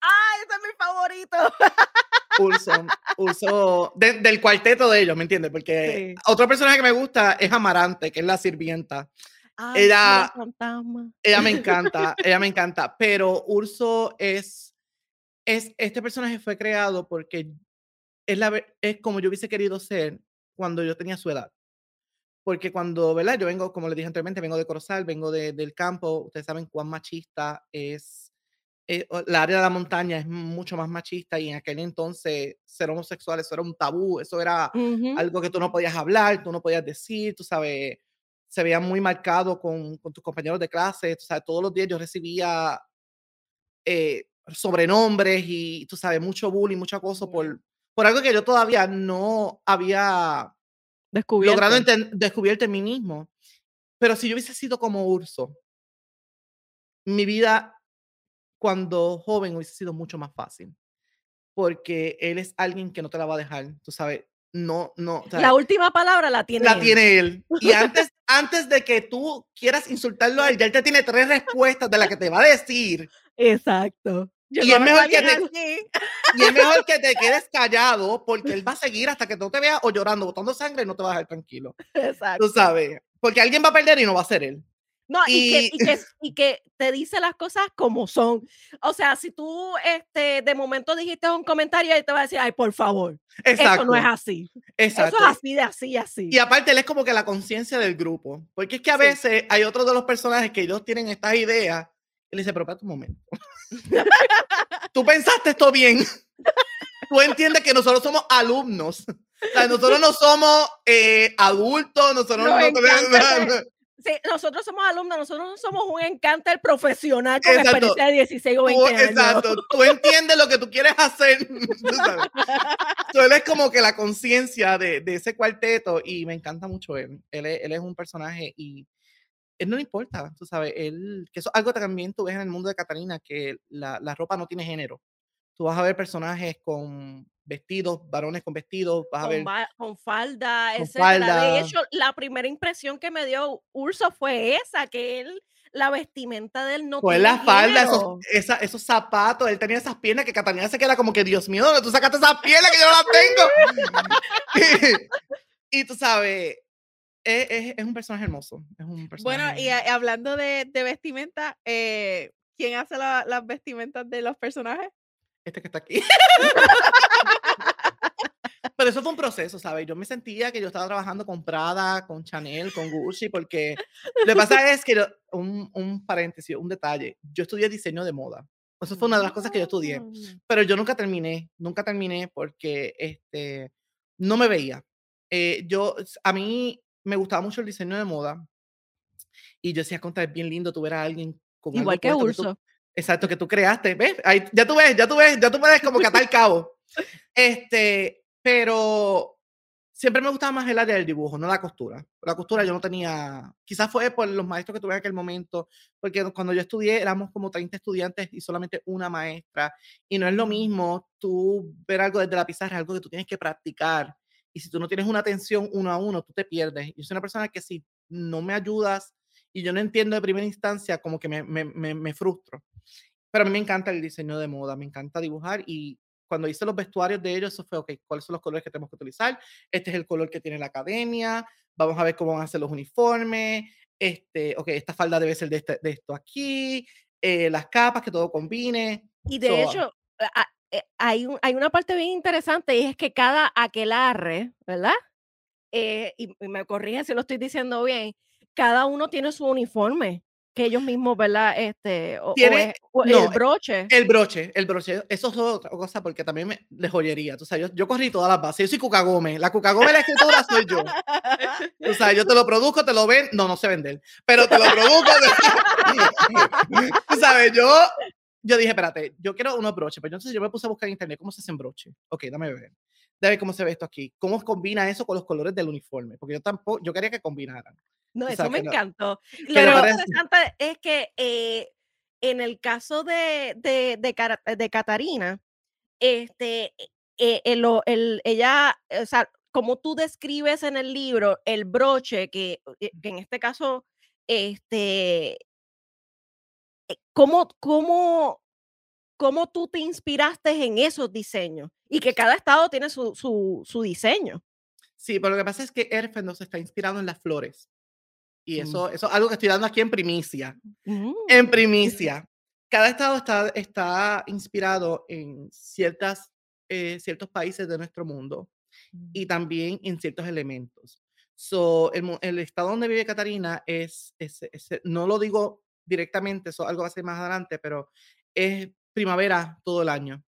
¡Ay, ese es mi favorito! Urso, Urso, de- del cuarteto de ellos, ¿me entiendes? Porque Sí. otro personaje que me gusta es Amarante, que es la sirvienta. Ay, Ella-. Ella me encanta, ella me encanta, pero Urso es, es, este personaje fue creado porque es, la, es como yo hubiese querido ser cuando yo tenía su edad. Porque cuando, ¿verdad? Yo vengo, como les dije anteriormente, vengo de Corozal, vengo de- del campo, ustedes saben cuán machista es eh, la área de la montaña es mucho más machista y en aquel entonces ser homosexual eso era un tabú, eso era Ujú. algo que tú no podías hablar, tú no podías decir, tú sabes, se veía muy marcado con, con tus compañeros de clase, tú sabes, todos los días yo recibía eh, sobrenombres y tú sabes, mucho bullying, mucho acoso por, por algo que yo todavía no había Descubierto. logrado descubierto en mí mismo. Pero si yo hubiese sido como Urso, mi vida cuando joven hubiese sido mucho más fácil. Porque él es alguien que no te la va a dejar, tú sabes, no, no, sea, La última palabra la tiene la él. tiene él. Y antes, antes de que tú quieras insultarlo a él, ya él te tiene tres respuestas de las que te va a decir. Exacto. Yo Y es conozco a mejor que te-. Y es mejor que te quedes callado porque él va a seguir hasta que no te vea o llorando, botando sangre y no te va a dejar tranquilo. Exacto. Tú sabes, porque alguien va a perder y no va a ser él. No, y, que, Y- y, que, y que te dice las cosas como son. O sea, si tú este, de momento dijiste un comentario y te va a decir, ay, por favor, Exacto. eso no es así. exacto. Eso es así, de así, así. Y aparte, él es como que la conciencia del grupo. Porque es que a Sí. veces hay otros de los personajes que ellos tienen estas ideas. Y le dice, pero espérate un momento. Tú pensaste esto bien. Tú entiendes que nosotros somos alumnos. O sea, nosotros no somos eh, adultos, nosotros Nos no ese- Nosotros somos alumnos, nosotros no somos un encanter profesional con Exacto. experiencia de 16 o 20 Tú, años. exacto, tú entiendes lo que tú quieres hacer. tú sabes. So, él es como que la conciencia de, de ese cuarteto y me encanta mucho él. Él es, él es un personaje y él no le importa, tú sabes, él, que eso es algo que también tú ves en el mundo de Catalina, que la, la ropa no tiene género. Tú vas a ver personajes con vestidos, varones con vestidos, vas a Con, ver... va- con falda, Con etcétera. De falda. hecho, la primera impresión que me dio Urso fue esa, que él, la vestimenta de él no Pues tiene la falda, esos, esa- esos zapatos, él tenía esas piernas que Catalina se queda como que, Dios mío, ¿dónde tú sacaste esas piernas que yo no las tengo? y, tú sabes, es, es- es un personaje hermoso. Es un personaje. Bueno, y a- hablando de, de vestimenta, eh, ¿quién hace la- las vestimentas de los personajes? Este que está aquí. Pero eso fue un proceso, ¿sabes? Yo me sentía que yo estaba trabajando con Prada, con Chanel, con Gucci, porque lo que pasa es que, yo- un, un paréntesis, un detalle, yo estudié diseño de moda. Eso fue una de las cosas que yo estudié. Mm. pero yo nunca terminé, nunca terminé porque este, no me veía. Eh, yo, a mí me gustaba mucho el diseño de moda y yo decía, contra, es bien lindo tú ver a alguien con Igual que Urso. Exacto, que tú creaste, ¿ves? Ahí, ya tú ves, ya tú ves, ya tú puedes como que atar cabo. Este, pero siempre me gustaba más el área del dibujo, no la costura. La costura yo no tenía, quizás fue por los maestros que tuve en aquel momento, porque cuando yo estudié éramos como 30 estudiantes y solamente una maestra, y no es lo mismo tú ver algo desde la pizarra, algo que tú tienes que practicar, y si tú no tienes una atención uno a uno, tú te pierdes. Yo soy una persona que si no me ayudas y yo no entiendo de primera instancia, como que me, me, me, me frustro. Pero a mí me encanta el diseño de moda, me encanta dibujar y cuando hice los vestuarios de ellos, eso fue, ok, ¿cuáles son los colores que tenemos que utilizar? Este es el color que tiene la academia, vamos a ver cómo van a ser los uniformes, este, ok, esta falda debe ser de, este- de esto aquí, eh, las capas, que todo combine. Y de So, hecho, eh, hay, un- hay una parte bien interesante y es que cada aquelarre, ¿verdad? Eh, y, y me corrige si lo estoy diciendo bien, cada uno tiene su uniforme que ellos mismos, ¿verdad? Este, o, o Tiene- o no, el broche. El broche, el broche, eso es otra cosa porque también me, de joyería. Tú sabes, yo, yo corrí todas las bases. Yo soy Cuca Gómez. La Cuca Gómez la escritura soy yo. Tú sabes, yo te lo produzco, te lo ven. No, no sé vender, pero te lo produzco. Tú sabes, yo, yo dije, espérate, yo quiero unos broches. Pero entonces yo me puse a buscar en internet cómo se hacen broches. Ok, dame ver. Dame cómo se ve esto aquí. ¿Cómo combina eso con los colores del uniforme? Porque yo tampoco, yo quería que combinaran. No, eso me no- encantó. Lo parece- interesante es que eh, en el caso de, de, de, de Catarina, este, eh, el, el- ella, o sea, como tú describes en el libro, el broche, que, eh, que en este caso, este, eh, ¿cómo, cómo, cómo tú te inspiraste en esos diseños? Y que cada estado tiene su, su, su diseño. Sí, pero lo que pasa es que Erfendo se está inspirado en las flores. Y Mm. eso, eso es algo que estoy dando aquí en primicia. Mm, En primicia. Cada estado está, está inspirado en ciertas, eh, ciertos países de nuestro mundo y también en ciertos elementos. So, el, estado donde vive Catarina es, es- es- no lo digo directamente, eso algo va a ser más adelante, pero es primavera todo el año.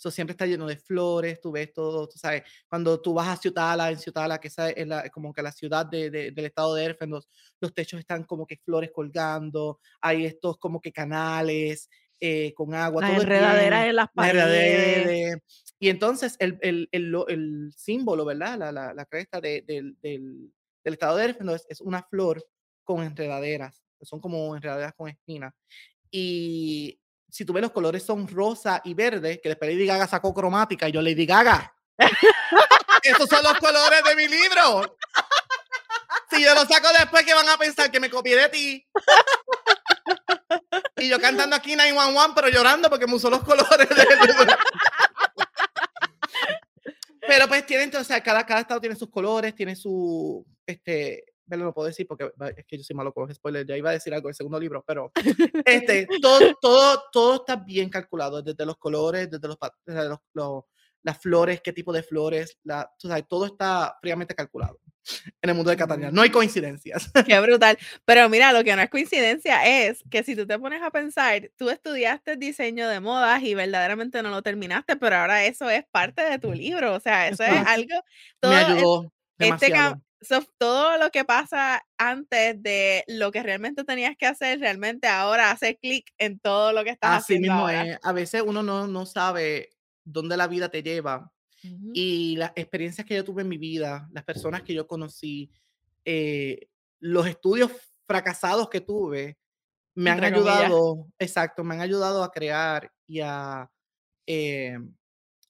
Eso siempre está lleno de flores, tú ves todo, tú sabes, cuando tú vas a Ciutala, en Ciutala, que esa es la- como que la ciudad de- de- del estado de Erfen, los, los techos están como que flores colgando, hay estos como que canales eh, con agua, Las todo enredaderas en las paredes. Y entonces el, el, el, el símbolo, ¿verdad? La, la, la cresta de- del, del, del estado de Erfen es, es una flor con enredaderas, son como enredaderas con espinas. Y si tú ves los colores son rosa y verde, que después Lady Gaga sacó cromática y yo Lady Gaga. Esos son los colores de mi libro. Si yo lo saco después, que van a pensar? Que me copié de ti. Y yo cantando aquí 911, pero llorando porque me usó los colores. de- Pero pues tienen, o sea, cada, cada estado tiene sus colores, tiene su, este, bueno, no puedo decir porque es que yo soy malo con los spoilers, ya iba a decir algo del segundo libro, pero este, todo, todo, todo está bien calculado, desde los colores, desde los, desde los, los- las flores, qué tipo de flores, la, tú sabes, todo está fríamente calculado en el mundo de Catalina. No hay coincidencias. Qué brutal. Pero mira, lo que no es coincidencia es que si tú te pones a pensar, tú estudiaste diseño de modas y verdaderamente no lo terminaste, pero ahora eso es parte de tu libro. O sea, eso es algo. Todo Me es- ayudó este so, todo lo que pasa antes de lo que realmente tenías que hacer, realmente ahora hace clic en todo lo que estás Así haciendo mismo ahora. es. A veces uno no, no sabe dónde la vida te lleva y las experiencias que yo tuve en mi vida, las personas que yo conocí, eh, los estudios fracasados que tuve, me han comillas. ayudado, exacto, me han ayudado a crear y a, eh,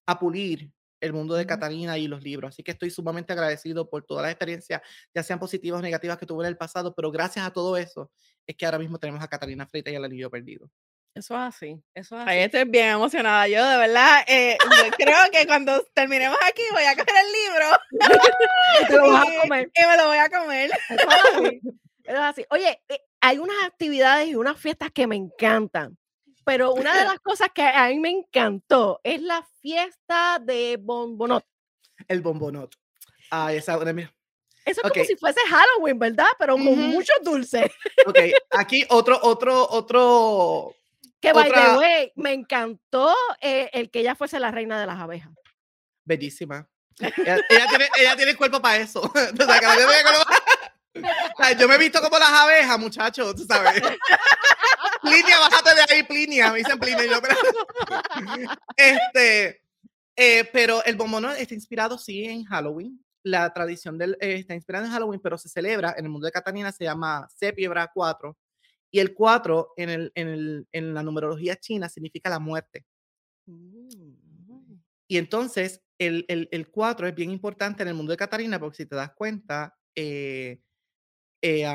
a pulir el mundo de. Catalina y los libros. Así que estoy sumamente agradecido por todas las experiencias, ya sean positivas o negativas que tuve en el pasado, pero gracias a todo eso es que ahora mismo tenemos a Catalina Freitas y al Anillo Perdido. Eso es así, eso es así. estoy bien emocionada. Yo de verdad eh, yo creo que cuando terminemos aquí voy a coger el libro Y te lo vas a comer. y me lo voy a comer. Eso es así, eso es así. Oye, eh, hay unas actividades y unas fiestas que me encantan, pero una de las cosas que a mí me encantó es la fiesta de Bombonot. El bombonot. Ay, esa una mía. Eso es Ok. como si fuese Halloween, ¿verdad? Pero con Ujú. muchos dulces. Ok, aquí otro, otro, otro. Que, by the way, me encantó eh, el que ella fuese la reina de las abejas. Bellísima. Ella, ella tiene, ella tiene el cuerpo para eso. Tú sabes, que la O sea, yo me he visto como las abejas, muchachos, tú sabes. Plinia, bájate de ahí, Plinia. Me dicen Plinia. Yo, pero... Este, eh, pero el bombonón está inspirado, sí, en Halloween. La tradición del, eh, está inspirada en Halloween, pero se celebra en el mundo de Catalina, se llama Sepiebra 4. Y el 4 en, el, en, el, en la numerología china significa la muerte. Y entonces el, el, el 4 es bien importante en el mundo de Catarina porque si te das cuenta, eh, eh,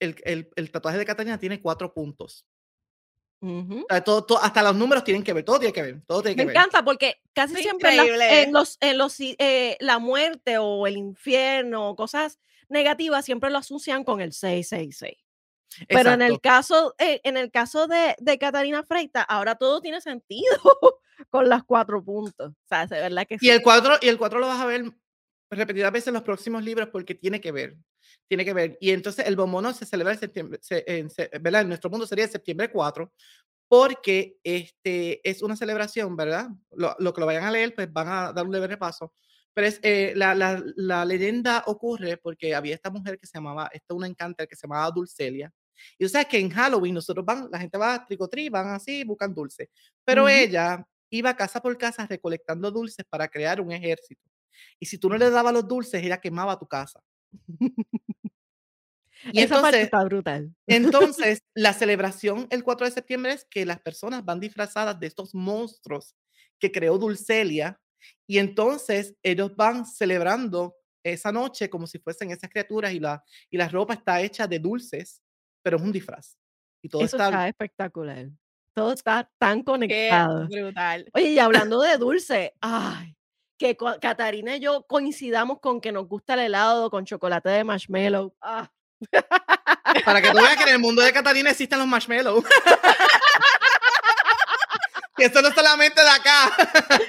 el, el- el tatuaje de Catarina tiene cuatro puntos. O sea, todo, todo- hasta los números tienen que ver, todo tiene que ver, todo tiene Me que ver. encanta porque casi Está siempre en, las- en los, en los, eh, la muerte o el infierno o cosas negativas siempre lo asocian con el 666. Pero en el caso, eh, en el caso de, de Catarina Freita, ahora todo tiene sentido con las cuatro puntos. O sea, verdad que Y sí. el 4 y el 4 lo vas a ver repetidas veces en los próximos libros porque tiene que ver, tiene que ver. Y entonces el bombono se celebra en septiembre, se- en, se- ¿verdad? En nuestro mundo sería septiembre 4 porque este es una celebración, ¿verdad? Lo, lo que lo vayan a leer, pues van a dar un leve repaso. Pero es, eh, la, la, la leyenda ocurre porque había esta mujer que se llamaba, esta una encanter que se llamaba Dulcelia. Y tú sabes que en Halloween nosotros van, la gente va a tricotri, van así, buscan dulces. Pero ella iba casa por casa recolectando dulces para crear un ejército. Y si tú no le dabas los dulces, ella quemaba tu casa. Y Esa parte entonces, está brutal. entonces, la celebración el 4 de septiembre es que las personas van disfrazadas de estos monstruos que creó Dulcelia y entonces ellos van celebrando esa noche como si fuesen esas criaturas y la, y la ropa está hecha de dulces, pero es un disfraz. Y todo Eso está... está espectacular. Todo está tan Qué conectado. brutal. Oye, y hablando de dulce, ay, que Catarina y yo coincidamos con que nos gusta el helado con chocolate de marshmallow. Ah, Para que tú veas que en el mundo de Catalina existen los marshmallows. que eso no es solamente de acá.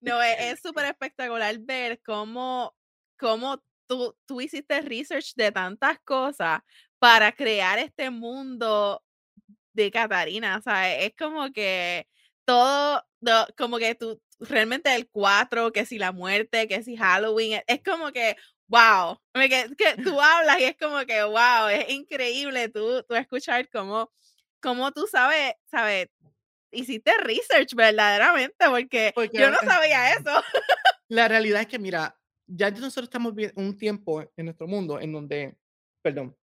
No, e- es súper espectacular ver cómo, cómo tú, tú hiciste research de tantas cosas para crear este mundo de Catarina, o sea, es como que todo, do- como que tú, realmente el 4, que si la muerte, que si Halloween, e- es como que, wow, que, que tú hablas y es como que, wow, es increíble tú, tú escuchar cómo, cómo tú sabes, sabes, hiciste research verdaderamente, porque, Porque, yo no sabía eso. La realidad es que, mira, ya nosotros estamos vi- un tiempo en nuestro mundo en donde, perdón,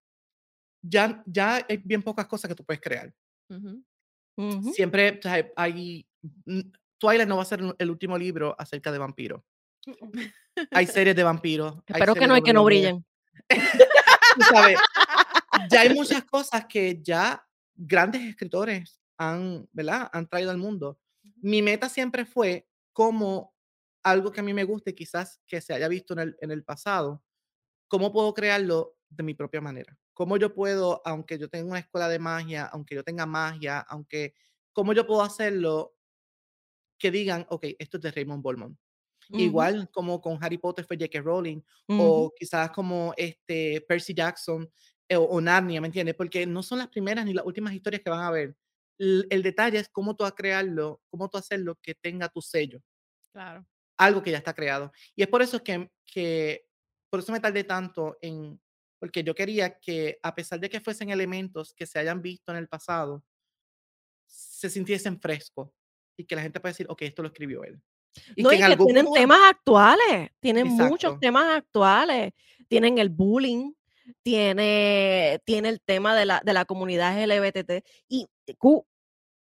ya, ya hay bien pocas cosas que tú puedes crear. Ujú, Ujú. Siempre o sea, hay. mm, Twilight no va a ser el último libro acerca de vampiros. Hay series de vampiros. Espero que no hay que no brillen. sabes, ya hay muchas cosas que ya grandes escritores han, ¿verdad? han traído al mundo. Mi meta siempre fue como algo que a mí me guste, quizás que se haya visto en el, en el pasado, cómo puedo crearlo de mi propia manera. Cómo yo puedo, aunque yo tenga una escuela de magia, aunque yo tenga magia, aunque, cómo yo puedo hacerlo que digan, ok, esto es de Raymond Bolman. Igual como con Harry Potter fue J.K. Rowling, o quizás como este Percy Jackson eh, o, o Narnia, ¿me entiendes? Porque no son las primeras ni las últimas historias que van a ver. El, detalle es cómo tú a crearlo, cómo tú hacerlo que tenga tu sello, Claro. algo que ya está creado. Y es por eso que, que por eso me tardé tanto en, porque yo quería que a pesar de que fuesen elementos que se hayan visto en el pasado, se sintiesen frescos y que la gente pueda decir, ok, esto lo escribió él. Y No, que y en que algún tienen temas actuales, tienen muchos temas actuales. Tienen el bullying, tiene, tiene el tema de la, de la comunidad LGBT y Q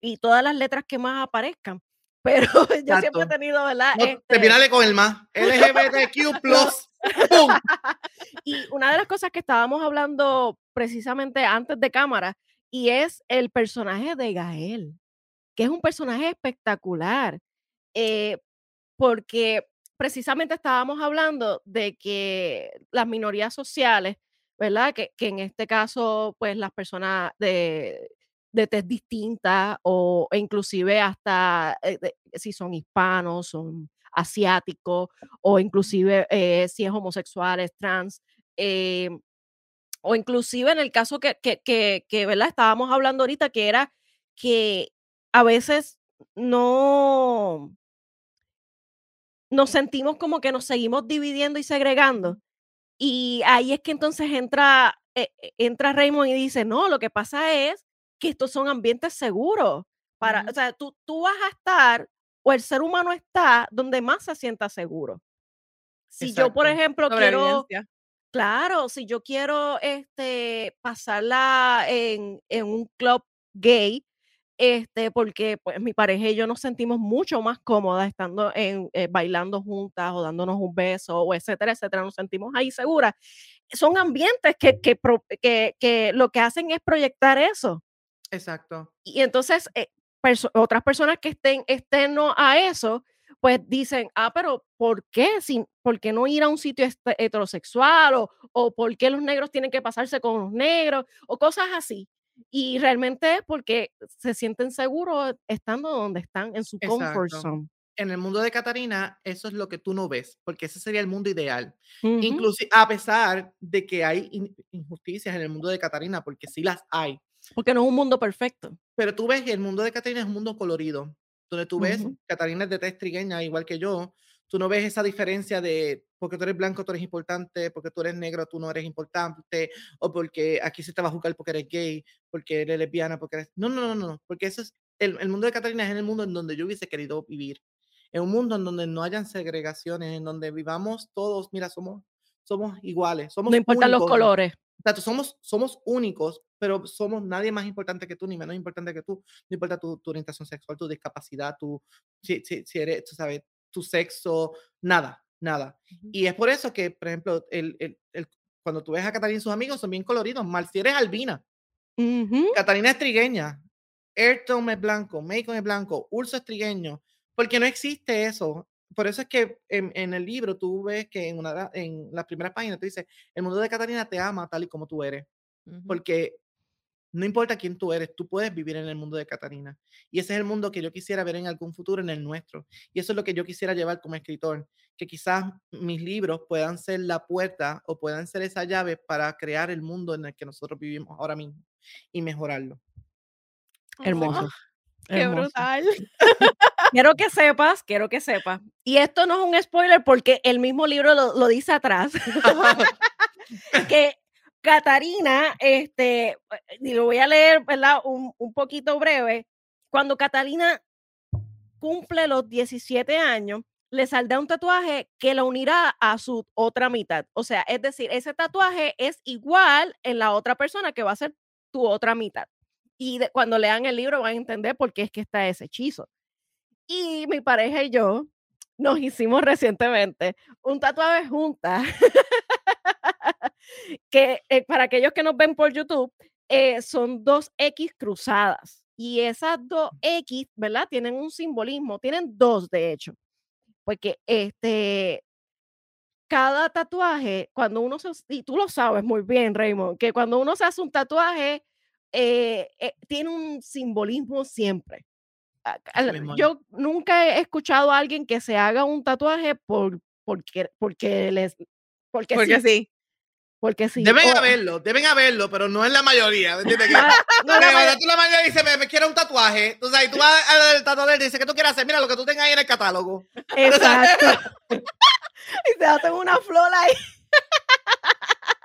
y todas las letras que más aparezcan. Pero yo siempre he tenido, ¿verdad? No, Este, terminale con el más. LGBTQ plus. ¡Pum! y una de las cosas que estábamos hablando precisamente antes de cámara, y es el personaje de Gael, que es un personaje espectacular, eh, porque precisamente estábamos hablando de que las minorías sociales, ¿verdad? Que, que en este caso, pues las personas de, de tez distinta o e inclusive hasta eh, si son hispanos, son asiáticos o inclusive eh, si es homosexuales, trans, eh, o inclusive en el caso que, que, que, que, ¿verdad? Estábamos hablando ahorita, que era que a veces no nos sentimos como que nos seguimos dividiendo y segregando. Y ahí es que entonces entra, eh, eh, entra Raymond y dice, no, lo que pasa es que estos son ambientes seguros. Para, Ujú. O sea, tú, tú vas a estar, o el ser humano está donde más se sienta seguro. Si yo, por Exacto. ejemplo, quiero, claro, si yo quiero este, pasarla en, en un club gay, este, porque pues mi pareja y yo nos sentimos mucho más cómodas estando en, eh, bailando juntas o dándonos un beso o etcétera, etcétera, nos sentimos ahí seguras. Son ambientes que, que, que, que lo que hacen es proyectar eso. Exacto. Y entonces eh, perso- otras personas que estén externos a eso, pues dicen, ah, pero ¿por qué? Sin, ¿Por qué no ir a un sitio este- heterosexual? O, ¿O por qué los negros tienen que pasarse con los negros? O cosas así. Y realmente es porque se sienten seguros estando donde están, en su comfort Exacto. zone. En el mundo de Catarina, eso es lo que tú no ves, porque ese sería el mundo ideal. Ujú, Inclusive, a pesar de que hay in- injusticias en el mundo de Catarina, porque sí las hay, Porque no es un mundo perfecto. pero tú ves que el mundo de Catarina es un mundo colorido, donde tú ves, Ujú. Catarina es de tez trigueña, igual que yo, tú no ves esa diferencia de porque tú eres blanco, tú eres importante, porque tú eres negro, tú no eres importante, o porque aquí se te va a juzgar porque eres gay, porque eres lesbiana, porque eres... No, no, no, no, porque eso es, el, el mundo de Catarina es el mundo en donde yo hubiese querido vivir, en un mundo en donde no hayan segregaciones, en donde vivamos todos, mira, somos, somos iguales, somos No importan los únicos, colores. Exacto, somos, somos únicos, pero somos nadie más importante que tú, ni menos importante que tú. No importa tu, tu orientación sexual, tu discapacidad, tu, si, si, si eres, tú sabes, tu sexo, nada, nada. Y es por eso que, por ejemplo, el, el- el- cuando tú ves a Catalina y sus amigos son bien coloridos. Marcier es albina, Ujú. Catalina es trigueña, Ayrton es blanco, Macon es blanco, Urso es trigueño, porque no existe eso. Por eso es que en, en el libro tú ves que en, una, la- en las primeras páginas te dice, el mundo de Catalina te ama tal y como tú eres porque no importa quién tú eres, tú puedes vivir en el mundo de Catarina. Y ese es el mundo que yo quisiera ver en algún futuro en el nuestro. Y eso es lo que yo quisiera llevar como escritor, que quizás mis libros puedan ser la puerta o puedan ser esa llave para crear el mundo en el que nosotros vivimos ahora mismo y mejorarlo. Hermoso. Qué hermoso. brutal. Quiero que sepas, quiero que sepas. Y esto no es un spoiler porque el mismo libro lo, lo dice atrás. que Catarina, este, y lo voy a leer, ¿verdad? Un, un poquito breve. Cuando Catalina cumple los 17 años, le saldrá un tatuaje que la unirá a su otra mitad. O sea, es decir, ese tatuaje es igual en la otra persona que va a ser tu otra mitad. Y de- cuando lean el libro van a entender por qué es que está ese hechizo. Y mi pareja y yo nos hicimos recientemente un tatuaje juntas. que eh, para aquellos que nos ven por YouTube, eh, son dos X cruzadas. Y esas dos X, ¿verdad? Tienen un simbolismo, tienen dos de hecho. Porque este, cada tatuaje, cuando uno se, y tú lo sabes muy bien, Raymond, que cuando uno se hace un tatuaje, eh, eh, tiene un simbolismo siempre. A- al- mismo es. Yo nunca he escuchado a alguien que se haga un tatuaje por, porque, porque les, porque, Porque sí, sí. Porque sí. Deben o- haberlo, deben haberlo, pero no es la mayoría. ¿me entiendes? Ma- no, que la tú mayoría dice, me, me quiero un tatuaje. Sabes, y tú vas al tatuador y dices, ¿qué tú quieres hacer? Mira lo que tú tengas ahí en el catálogo. Exacto. y se hacen una flor ahí.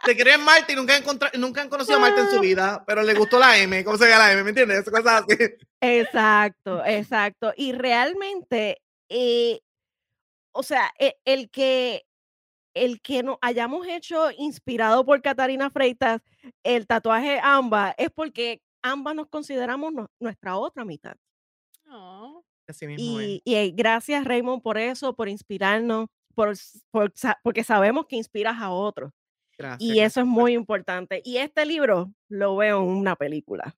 Te quieren Marte y nunca han, nunca han conocido a Marte en su vida, pero le gustó la M. ¿Cómo se llama la M? ¿Me entiendes? Cosas así. Exacto, exacto. Y realmente, eh, o sea, e- el, que el que nos hayamos hecho inspirado por Catarina Freitas el tatuaje Amba es porque ambas nos consideramos no- nuestra otra mitad. No. Así mismo. Y, y, eh, gracias Raymond por eso, por inspirarnos, por, por porque sabemos que inspiras a otros. Gracias. Y eso es muy importante. Y este libro lo veo en una película.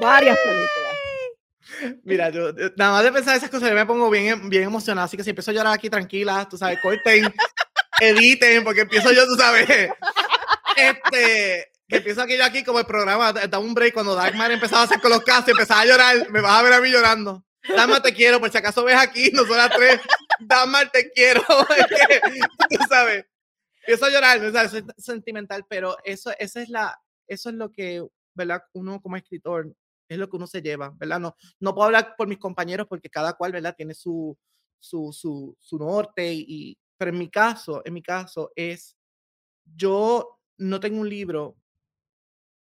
Varias películas. Mira, yo, nada más de pensar esas cosas, yo me pongo bien, bien emocionado. Así que si empiezo a llorar aquí tranquila, tú sabes, corten, editen, porque empiezo yo, tú sabes, este, que empiezo aquí yo aquí como el programa, da un break cuando Dagmar empezaba a hacer con los casos empezaba a llorar, me vas a ver a mí llorando. Dagmar, te quiero, por si acaso ves aquí, nosotras tres, Dagmar, te quiero. Es tú sabes, empiezo a llorar, o sea, soy sentimental, pero eso, esa es la, eso es lo que, ¿verdad? Uno como escritor, es lo que uno se lleva, ¿verdad? No, no puedo hablar por mis compañeros porque cada cual, ¿verdad? Tiene su, su, su, su norte y- pero en mi caso, en mi caso es, yo no tengo un libro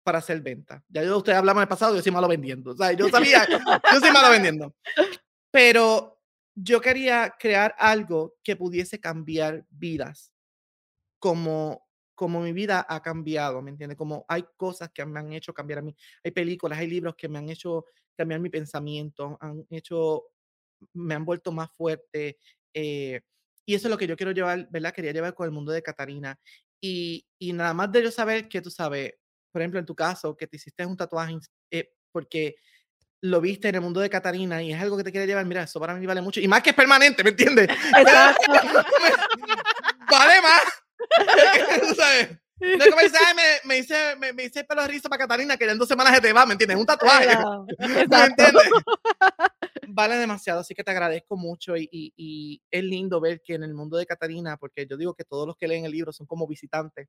para hacer venta. Ya yo, ustedes hablamos en el pasado, yo soy malo vendiendo, o sea, yo sabía, yo soy malo vendiendo, pero yo quería crear algo que pudiese cambiar vidas, como, como mi vida ha cambiado, ¿me entiendes? Como hay cosas que me han hecho cambiar a mí, hay películas, hay libros que me han hecho cambiar mi pensamiento, han hecho, me han vuelto más fuerte. eh, y eso es lo que yo quiero llevar, ¿verdad? Quería llevar con el mundo de Catarina. Y, y nada más de yo saber que tú sabes, por ejemplo, en tu caso, que te hiciste un tatuaje eh, porque lo viste en el mundo de Catarina y es algo que te quiere llevar, mira, eso para mí vale mucho. Y más que es permanente, ¿me entiendes? Exacto. vale más. Tú sabes. No como dice, "Ay, me, me hice, me, me hice el pelo rizo para Catarina, que ya en dos semanas se te va, ¿me entiendes? Es un tatuaje. Claro, ¿Me entiendes? Vale demasiado, así que te agradezco mucho y, y- y es lindo ver que en el mundo de Catarina, porque yo digo que todos los que leen el libro son como visitantes,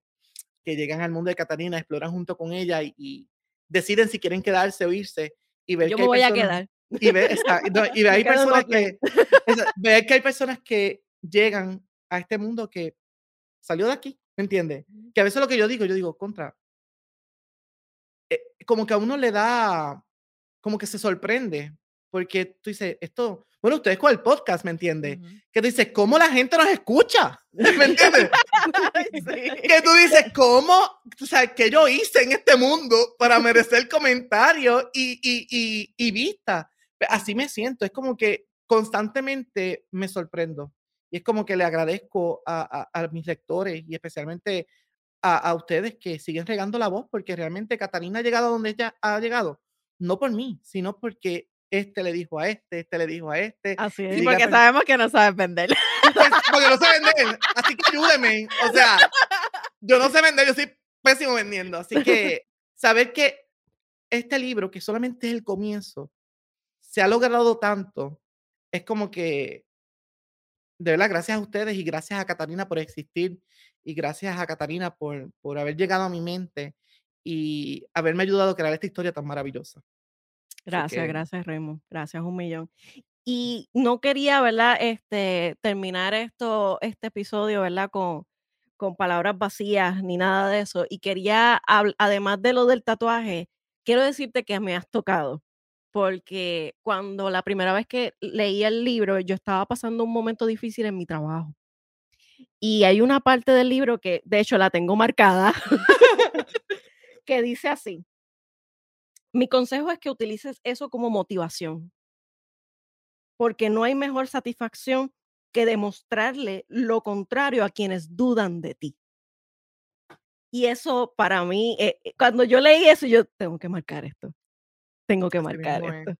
que llegan al mundo de Catarina, exploran junto con ella y, y deciden si quieren quedarse o irse y ver Yo que me voy a personas- quedar. y ve, está- no, y hay personas que esa- ver que hay personas que llegan a este mundo que salió de aquí, ¿me entiendes? Que a veces lo que yo digo, yo digo, contra, eh, como que a uno le da, como que se sorprende, porque tú dices, esto, bueno, ustedes con el podcast, ¿me entiendes? Ujú. Que tú dices, ¿cómo la gente nos escucha? ¿Me entiendes? Sí. que tú dices, ¿cómo? O sea, ¿qué yo hice en este mundo para merecer comentarios y, y, y, y vista? Pe- Así me siento, es como que constantemente me sorprendo. Y es como que le agradezco a, a- a mis lectores y especialmente a, a ustedes que siguen regando la voz, porque realmente Catalina ha llegado a donde ella ha llegado, no por mí, sino porque este le dijo a este, este le dijo a este, Así Sí, es. Sí, porque sabemos que no sabes vender. porque no sé vender, así que ayúdeme. O sea, yo no sé vender, yo soy pésimo vendiendo. Así que saber que este libro, que solamente es el comienzo, se ha logrado tanto, es como que, de verdad, gracias a ustedes y gracias a Catarina por existir y gracias a Catarina por, por haber llegado a mi mente y haberme ayudado a crear esta historia tan maravillosa. Gracias, gracias Raymond, gracias un millón. Y no quería, ¿verdad? Este, terminar esto, este episodio, ¿verdad? Con, con palabras vacías ni nada de eso. Y quería, además de lo del tatuaje, quiero decirte que me has tocado. Porque cuando la primera vez que leí el libro, yo estaba pasando un momento difícil en mi trabajo. Y hay una parte del libro que, de hecho, la tengo marcada, que dice así. Mi consejo es que utilices eso como motivación porque no hay mejor satisfacción que demostrarle lo contrario a quienes dudan de ti. Y eso para mí, eh, eh, cuando yo leí eso, yo tengo que marcar esto. Tengo que marcar esto.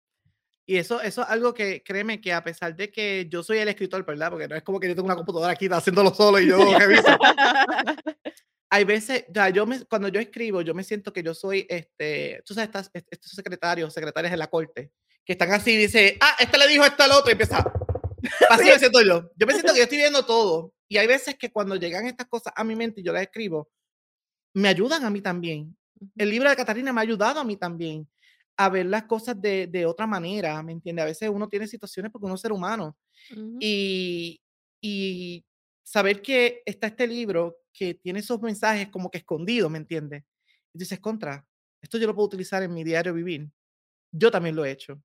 Y eso, eso es algo que créeme que a pesar de que yo soy el escritor, ¿verdad? Porque no es como que yo tengo una computadora aquí haciéndolo solo y yo reviso. Hay veces, ya yo me, cuando yo escribo, yo me siento que yo soy, este, tú sabes, estos secretarios, secretarias de la corte, que están así dice, ah, este le dijo esto al otro y empieza. Así me siento yo. Yo me siento que yo estoy viendo todo. Y hay veces que cuando llegan estas cosas a mi mente y yo las escribo, me ayudan a mí también. El libro de Catarina me ha ayudado a mí también a ver las cosas de, de otra manera, ¿me entiende? A veces uno tiene situaciones porque uno es ser humano. y, y saber que está este libro que tiene esos mensajes como que escondidos, ¿me entiendes? Y dices, contra, esto yo lo puedo utilizar en mi diario vivir. Yo también lo he hecho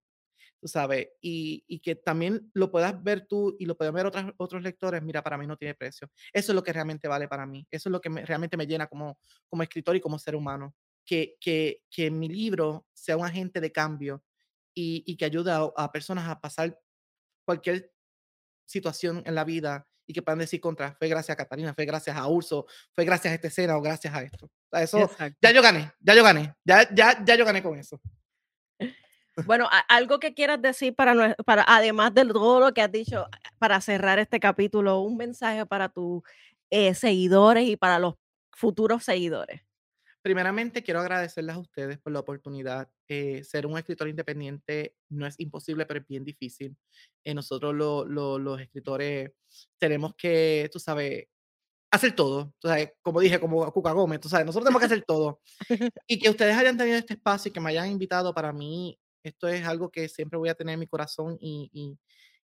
tú sabes, y, y, que también lo puedas ver tú y lo puedan ver otros otros lectores, mira, para mí no tiene precio. Eso es lo que realmente vale para mí. Eso es lo que realmente me llena como, como escritor y como ser humano. Que, que, que mi libro sea un agente de cambio y, y que ayude a, personas a pasar cualquier situación en la vida y que puedan decir contra, fue gracias a Catalina, fue gracias a Urso, fue gracias a esta escena o gracias a esto. O sea, eso, ya yo gané, ya yo gané, ya, ya, ya yo gané con eso. Bueno, algo que quieras decir para, para, además de todo lo que has dicho, para cerrar este capítulo, un mensaje para tus eh, seguidores y para los futuros seguidores. Primeramente, quiero agradecerles a ustedes por la oportunidad. Eh, ser un escritor independiente no es imposible, pero es bien difícil. Eh, nosotros los escritores tenemos que, tú sabes, hacer todo. Tú sabes, como dije, como Cuca Gómez, tú sabes, nosotros tenemos que hacer todo. y que ustedes hayan tenido este espacio y que me hayan invitado para mí esto es algo que siempre voy a tener en mi corazón y, y,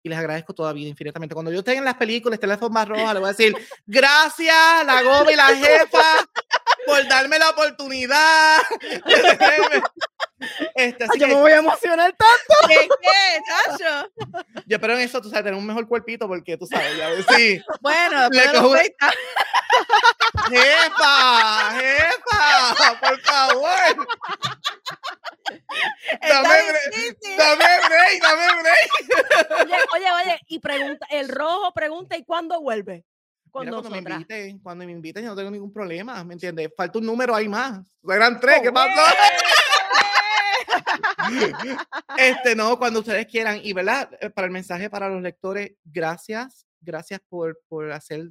les agradezco todavía infinitamente. Cuando yo esté en las películas, teléfono más roja, le voy a decir, gracias, la goma y la jefa, por darme la oportunidad. Este, así yo me voy a emocionar tanto. ¿Qué, qué, chacho? Yo espero en eso, tú sabes, tener un mejor cuerpito porque tú sabes, ya ves, sí. Bueno, le cojo... Jefa, jefa, por favor. Dame, dame break, dame break. Oye, oye, oye, y pregunta, el rojo pregunta, ¿y cuándo vuelve? Cuando, me inviten, cuando me inviten, yo no tengo ningún problema, ¿me entiendes? Falta un número ahí más. Eran tres, ¿qué pasó? este, no, cuando ustedes quieran. Y, ¿verdad? Eh, para el mensaje para los lectores, gracias, gracias por, por hacer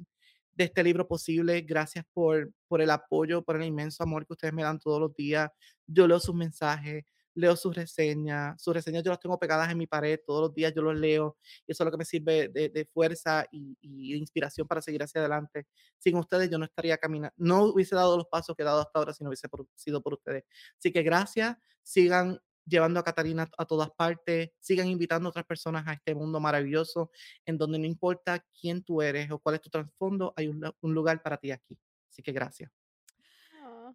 de este libro posible. Gracias por, por el apoyo, por el inmenso amor que ustedes me dan todos los días. Yo leo sus mensajes, leo sus reseñas. Sus reseñas yo las tengo pegadas en mi pared todos los días, yo los leo. Y eso es lo que me sirve de, de fuerza y, y, de inspiración para seguir hacia adelante. Sin ustedes yo no estaría caminando, no hubiese dado los pasos que he dado hasta ahora si no hubiese sido por ustedes. Así que gracias, sigan llevando a Catarina a todas partes, sigan invitando a otras personas a este mundo maravilloso, en donde no importa quién tú eres o cuál es tu trasfondo, hay un, lugar para ti aquí. Así que gracias. Oh,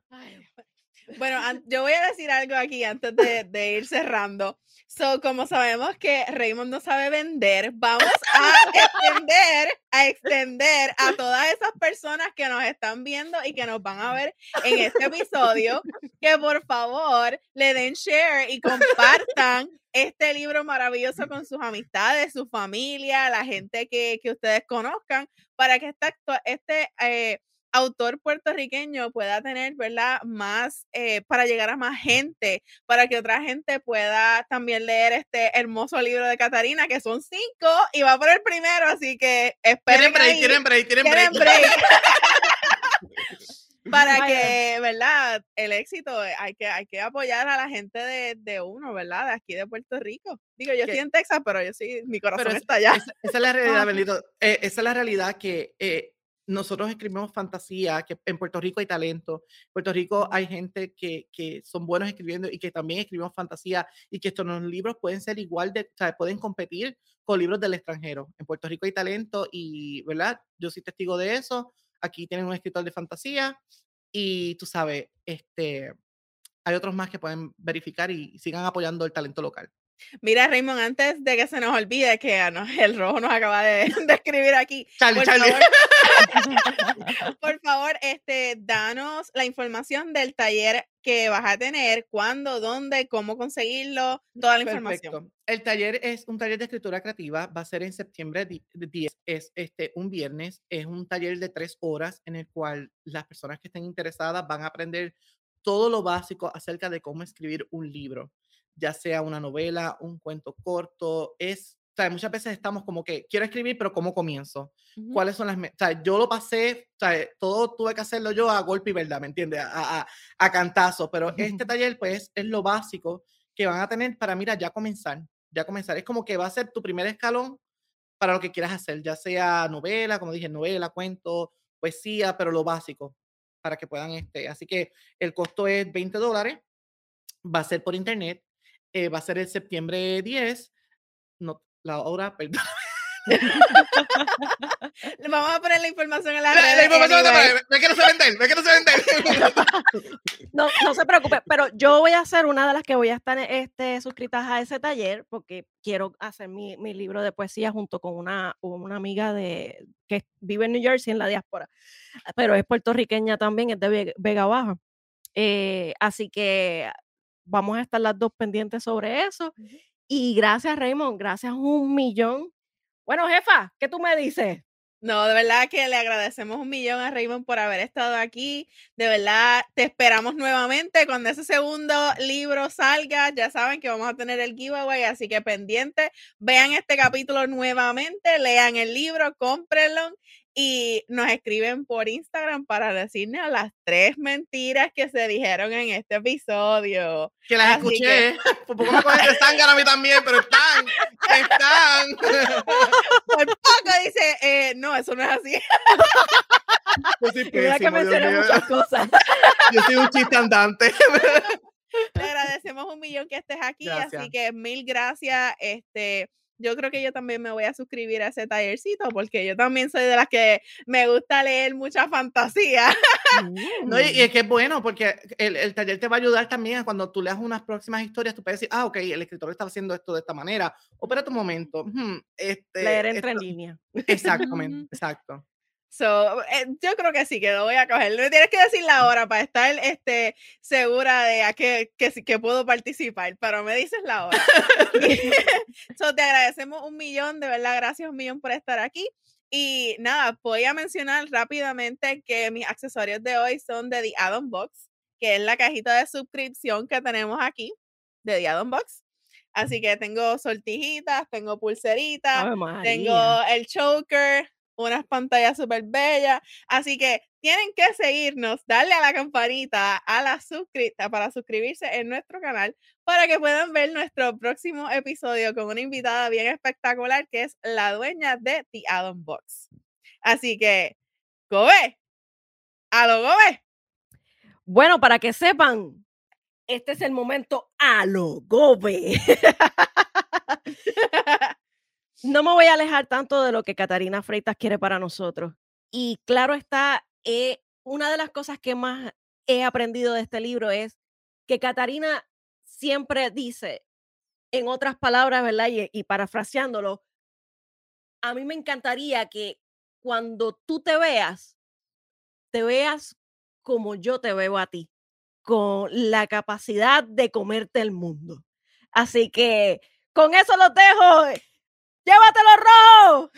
bueno, yo voy a decir algo aquí antes de, ir cerrando. So, como sabemos que Raymond no sabe vender, vamos a extender, a extender a todas esas personas que nos están viendo y que nos van a ver en este episodio, que por favor le den share y compartan este libro maravilloso con sus amistades, su familia, la gente que, ustedes conozcan, para que este, este eh, autor puertorriqueño pueda tener, ¿verdad? Más, eh, para llegar a más gente, para que otra gente pueda también leer este hermoso libro de Catarina, que son cinco, y va por el primero, así que esperen. Tienen break, tienen break, break. para que, ¿verdad? El éxito, eh, hay que, hay que apoyar a la gente de, de uno, ¿verdad? De aquí de Puerto Rico. Digo, yo estoy en Texas, pero yo sí, mi corazón está allá. Esa, es la realidad, bendito. Eh, esa es la realidad que nosotros escribimos fantasía, que en Puerto Rico hay talento. En Puerto Rico hay gente que, que son buenos escribiendo y que también escribimos fantasía y que estos libros pueden ser igual de, o sea, pueden competir con libros del extranjero. En Puerto Rico hay talento y, ¿verdad? Yo soy testigo de eso. Aquí tienen un escritor de fantasía y tú sabes, este, hay otros más que pueden verificar y sigan apoyando el talento local. Mira, Raymond, antes de que se nos olvide que ah, el rojo nos acaba de, escribir aquí. Charlie, por. Favor, por favor, este, danos la información del taller que vas a tener, cuándo, dónde, cómo conseguirlo, toda la información. El taller es un taller de escritura creativa, va a ser en septiembre 10, es este, un viernes, es un taller de tres horas en el cual las personas que estén interesadas van a aprender todo lo básico acerca de cómo escribir un libro ya sea una novela, un cuento corto, es, o sea, muchas veces estamos como que quiero escribir, pero ¿cómo comienzo? ¿Cuáles son las, o sea, yo lo pasé, o sea, todo tuve que hacerlo yo a golpe y verdad, ¿me entiendes? A, a, a, cantazo, pero este taller pues es lo básico que van a tener para, mira, ya comenzar, ya comenzar. Es como que va a ser tu primer escalón para lo que quieras hacer, ya sea novela, como dije, novela, cuento, poesía, pero lo básico para que puedan, este, así que el costo es 20 dólares, va a ser por internet, eh, va a ser el septiembre 10. No, la hora, perdón. Vamos a poner la información en la, la, redes. la información anyway. me, quiero vender, me quiero vender. no, no se preocupe, pero yo voy a ser una de las que voy a estar este, suscritas a ese taller porque quiero hacer mi, mi libro de poesía junto con una, una amiga de, que vive en New Jersey en la diáspora, pero es puertorriqueña también, es de Vega Baja. Eh, así que vamos a estar las dos pendientes sobre eso. Y gracias, Raymond, gracias un millón. Bueno, jefa, ¿qué tú me dices? No, de verdad que le agradecemos un millón a Raymond por haber estado aquí. De verdad, te esperamos nuevamente cuando ese segundo libro salga. Ya saben que vamos a tener el giveaway, así que pendiente. Vean este capítulo nuevamente, lean el libro, cómprenlo y nos escriben por Instagram para decirnos las tres mentiras que se dijeron en este episodio. Que las Así escuché. Por poco me cogen de sangre a mí también, pero están, están. Por poco dice, eh, no, eso no es así. Yo soy Mira que mencioné muchas cosas. Yo soy un chiste andante. Te agradecemos un millón que estés aquí, gracias. así que mil gracias. Este, yo creo que yo también me voy a suscribir a ese tallercito porque yo también soy de las que me gusta leer mucha fantasía. no, y, es que es bueno porque el, el, taller te va a ayudar también a cuando tú leas unas próximas historias, tú puedes decir, ah, ok, el escritor está haciendo esto de esta manera, o espera un momento. Hmm, este, leer entre esto, línea. Exactamente, exacto. So, eh, yo creo que sí, que lo voy a coger. Me tienes que decir la hora para estar este, segura de a que, que, que puedo participar, pero me dices la hora. so, te agradecemos un millón, de verdad, gracias un millón por estar aquí. Y nada, voy a mencionar rápidamente que mis accesorios de hoy son de The Addon Box, que es la cajita de suscripción que tenemos aquí, de The Addon Box. Así que tengo sortijitas, tengo pulseritas, tengo el choker, unas pantallas súper bellas. Así que tienen que seguirnos, darle a la campanita, a la suscrita para suscribirse en nuestro canal para que puedan ver nuestro próximo episodio con una invitada bien espectacular que es la dueña de The Addon Box. Así que, Gobe, a lo Gobe. Bueno, para que sepan, este es el momento a lo Gobe. no me voy a alejar tanto de lo que Catarina Freitas quiere para nosotros. Y claro está, eh, una de las cosas que más he aprendido de este libro es que Catarina siempre dice, en otras palabras, ¿verdad? Y, y parafraseándolo, a mí me encantaría que cuando tú te veas, te veas como yo te veo a ti, con la capacidad de comerte el mundo. Así que con eso los dejo. ¡Llévatelo rojo!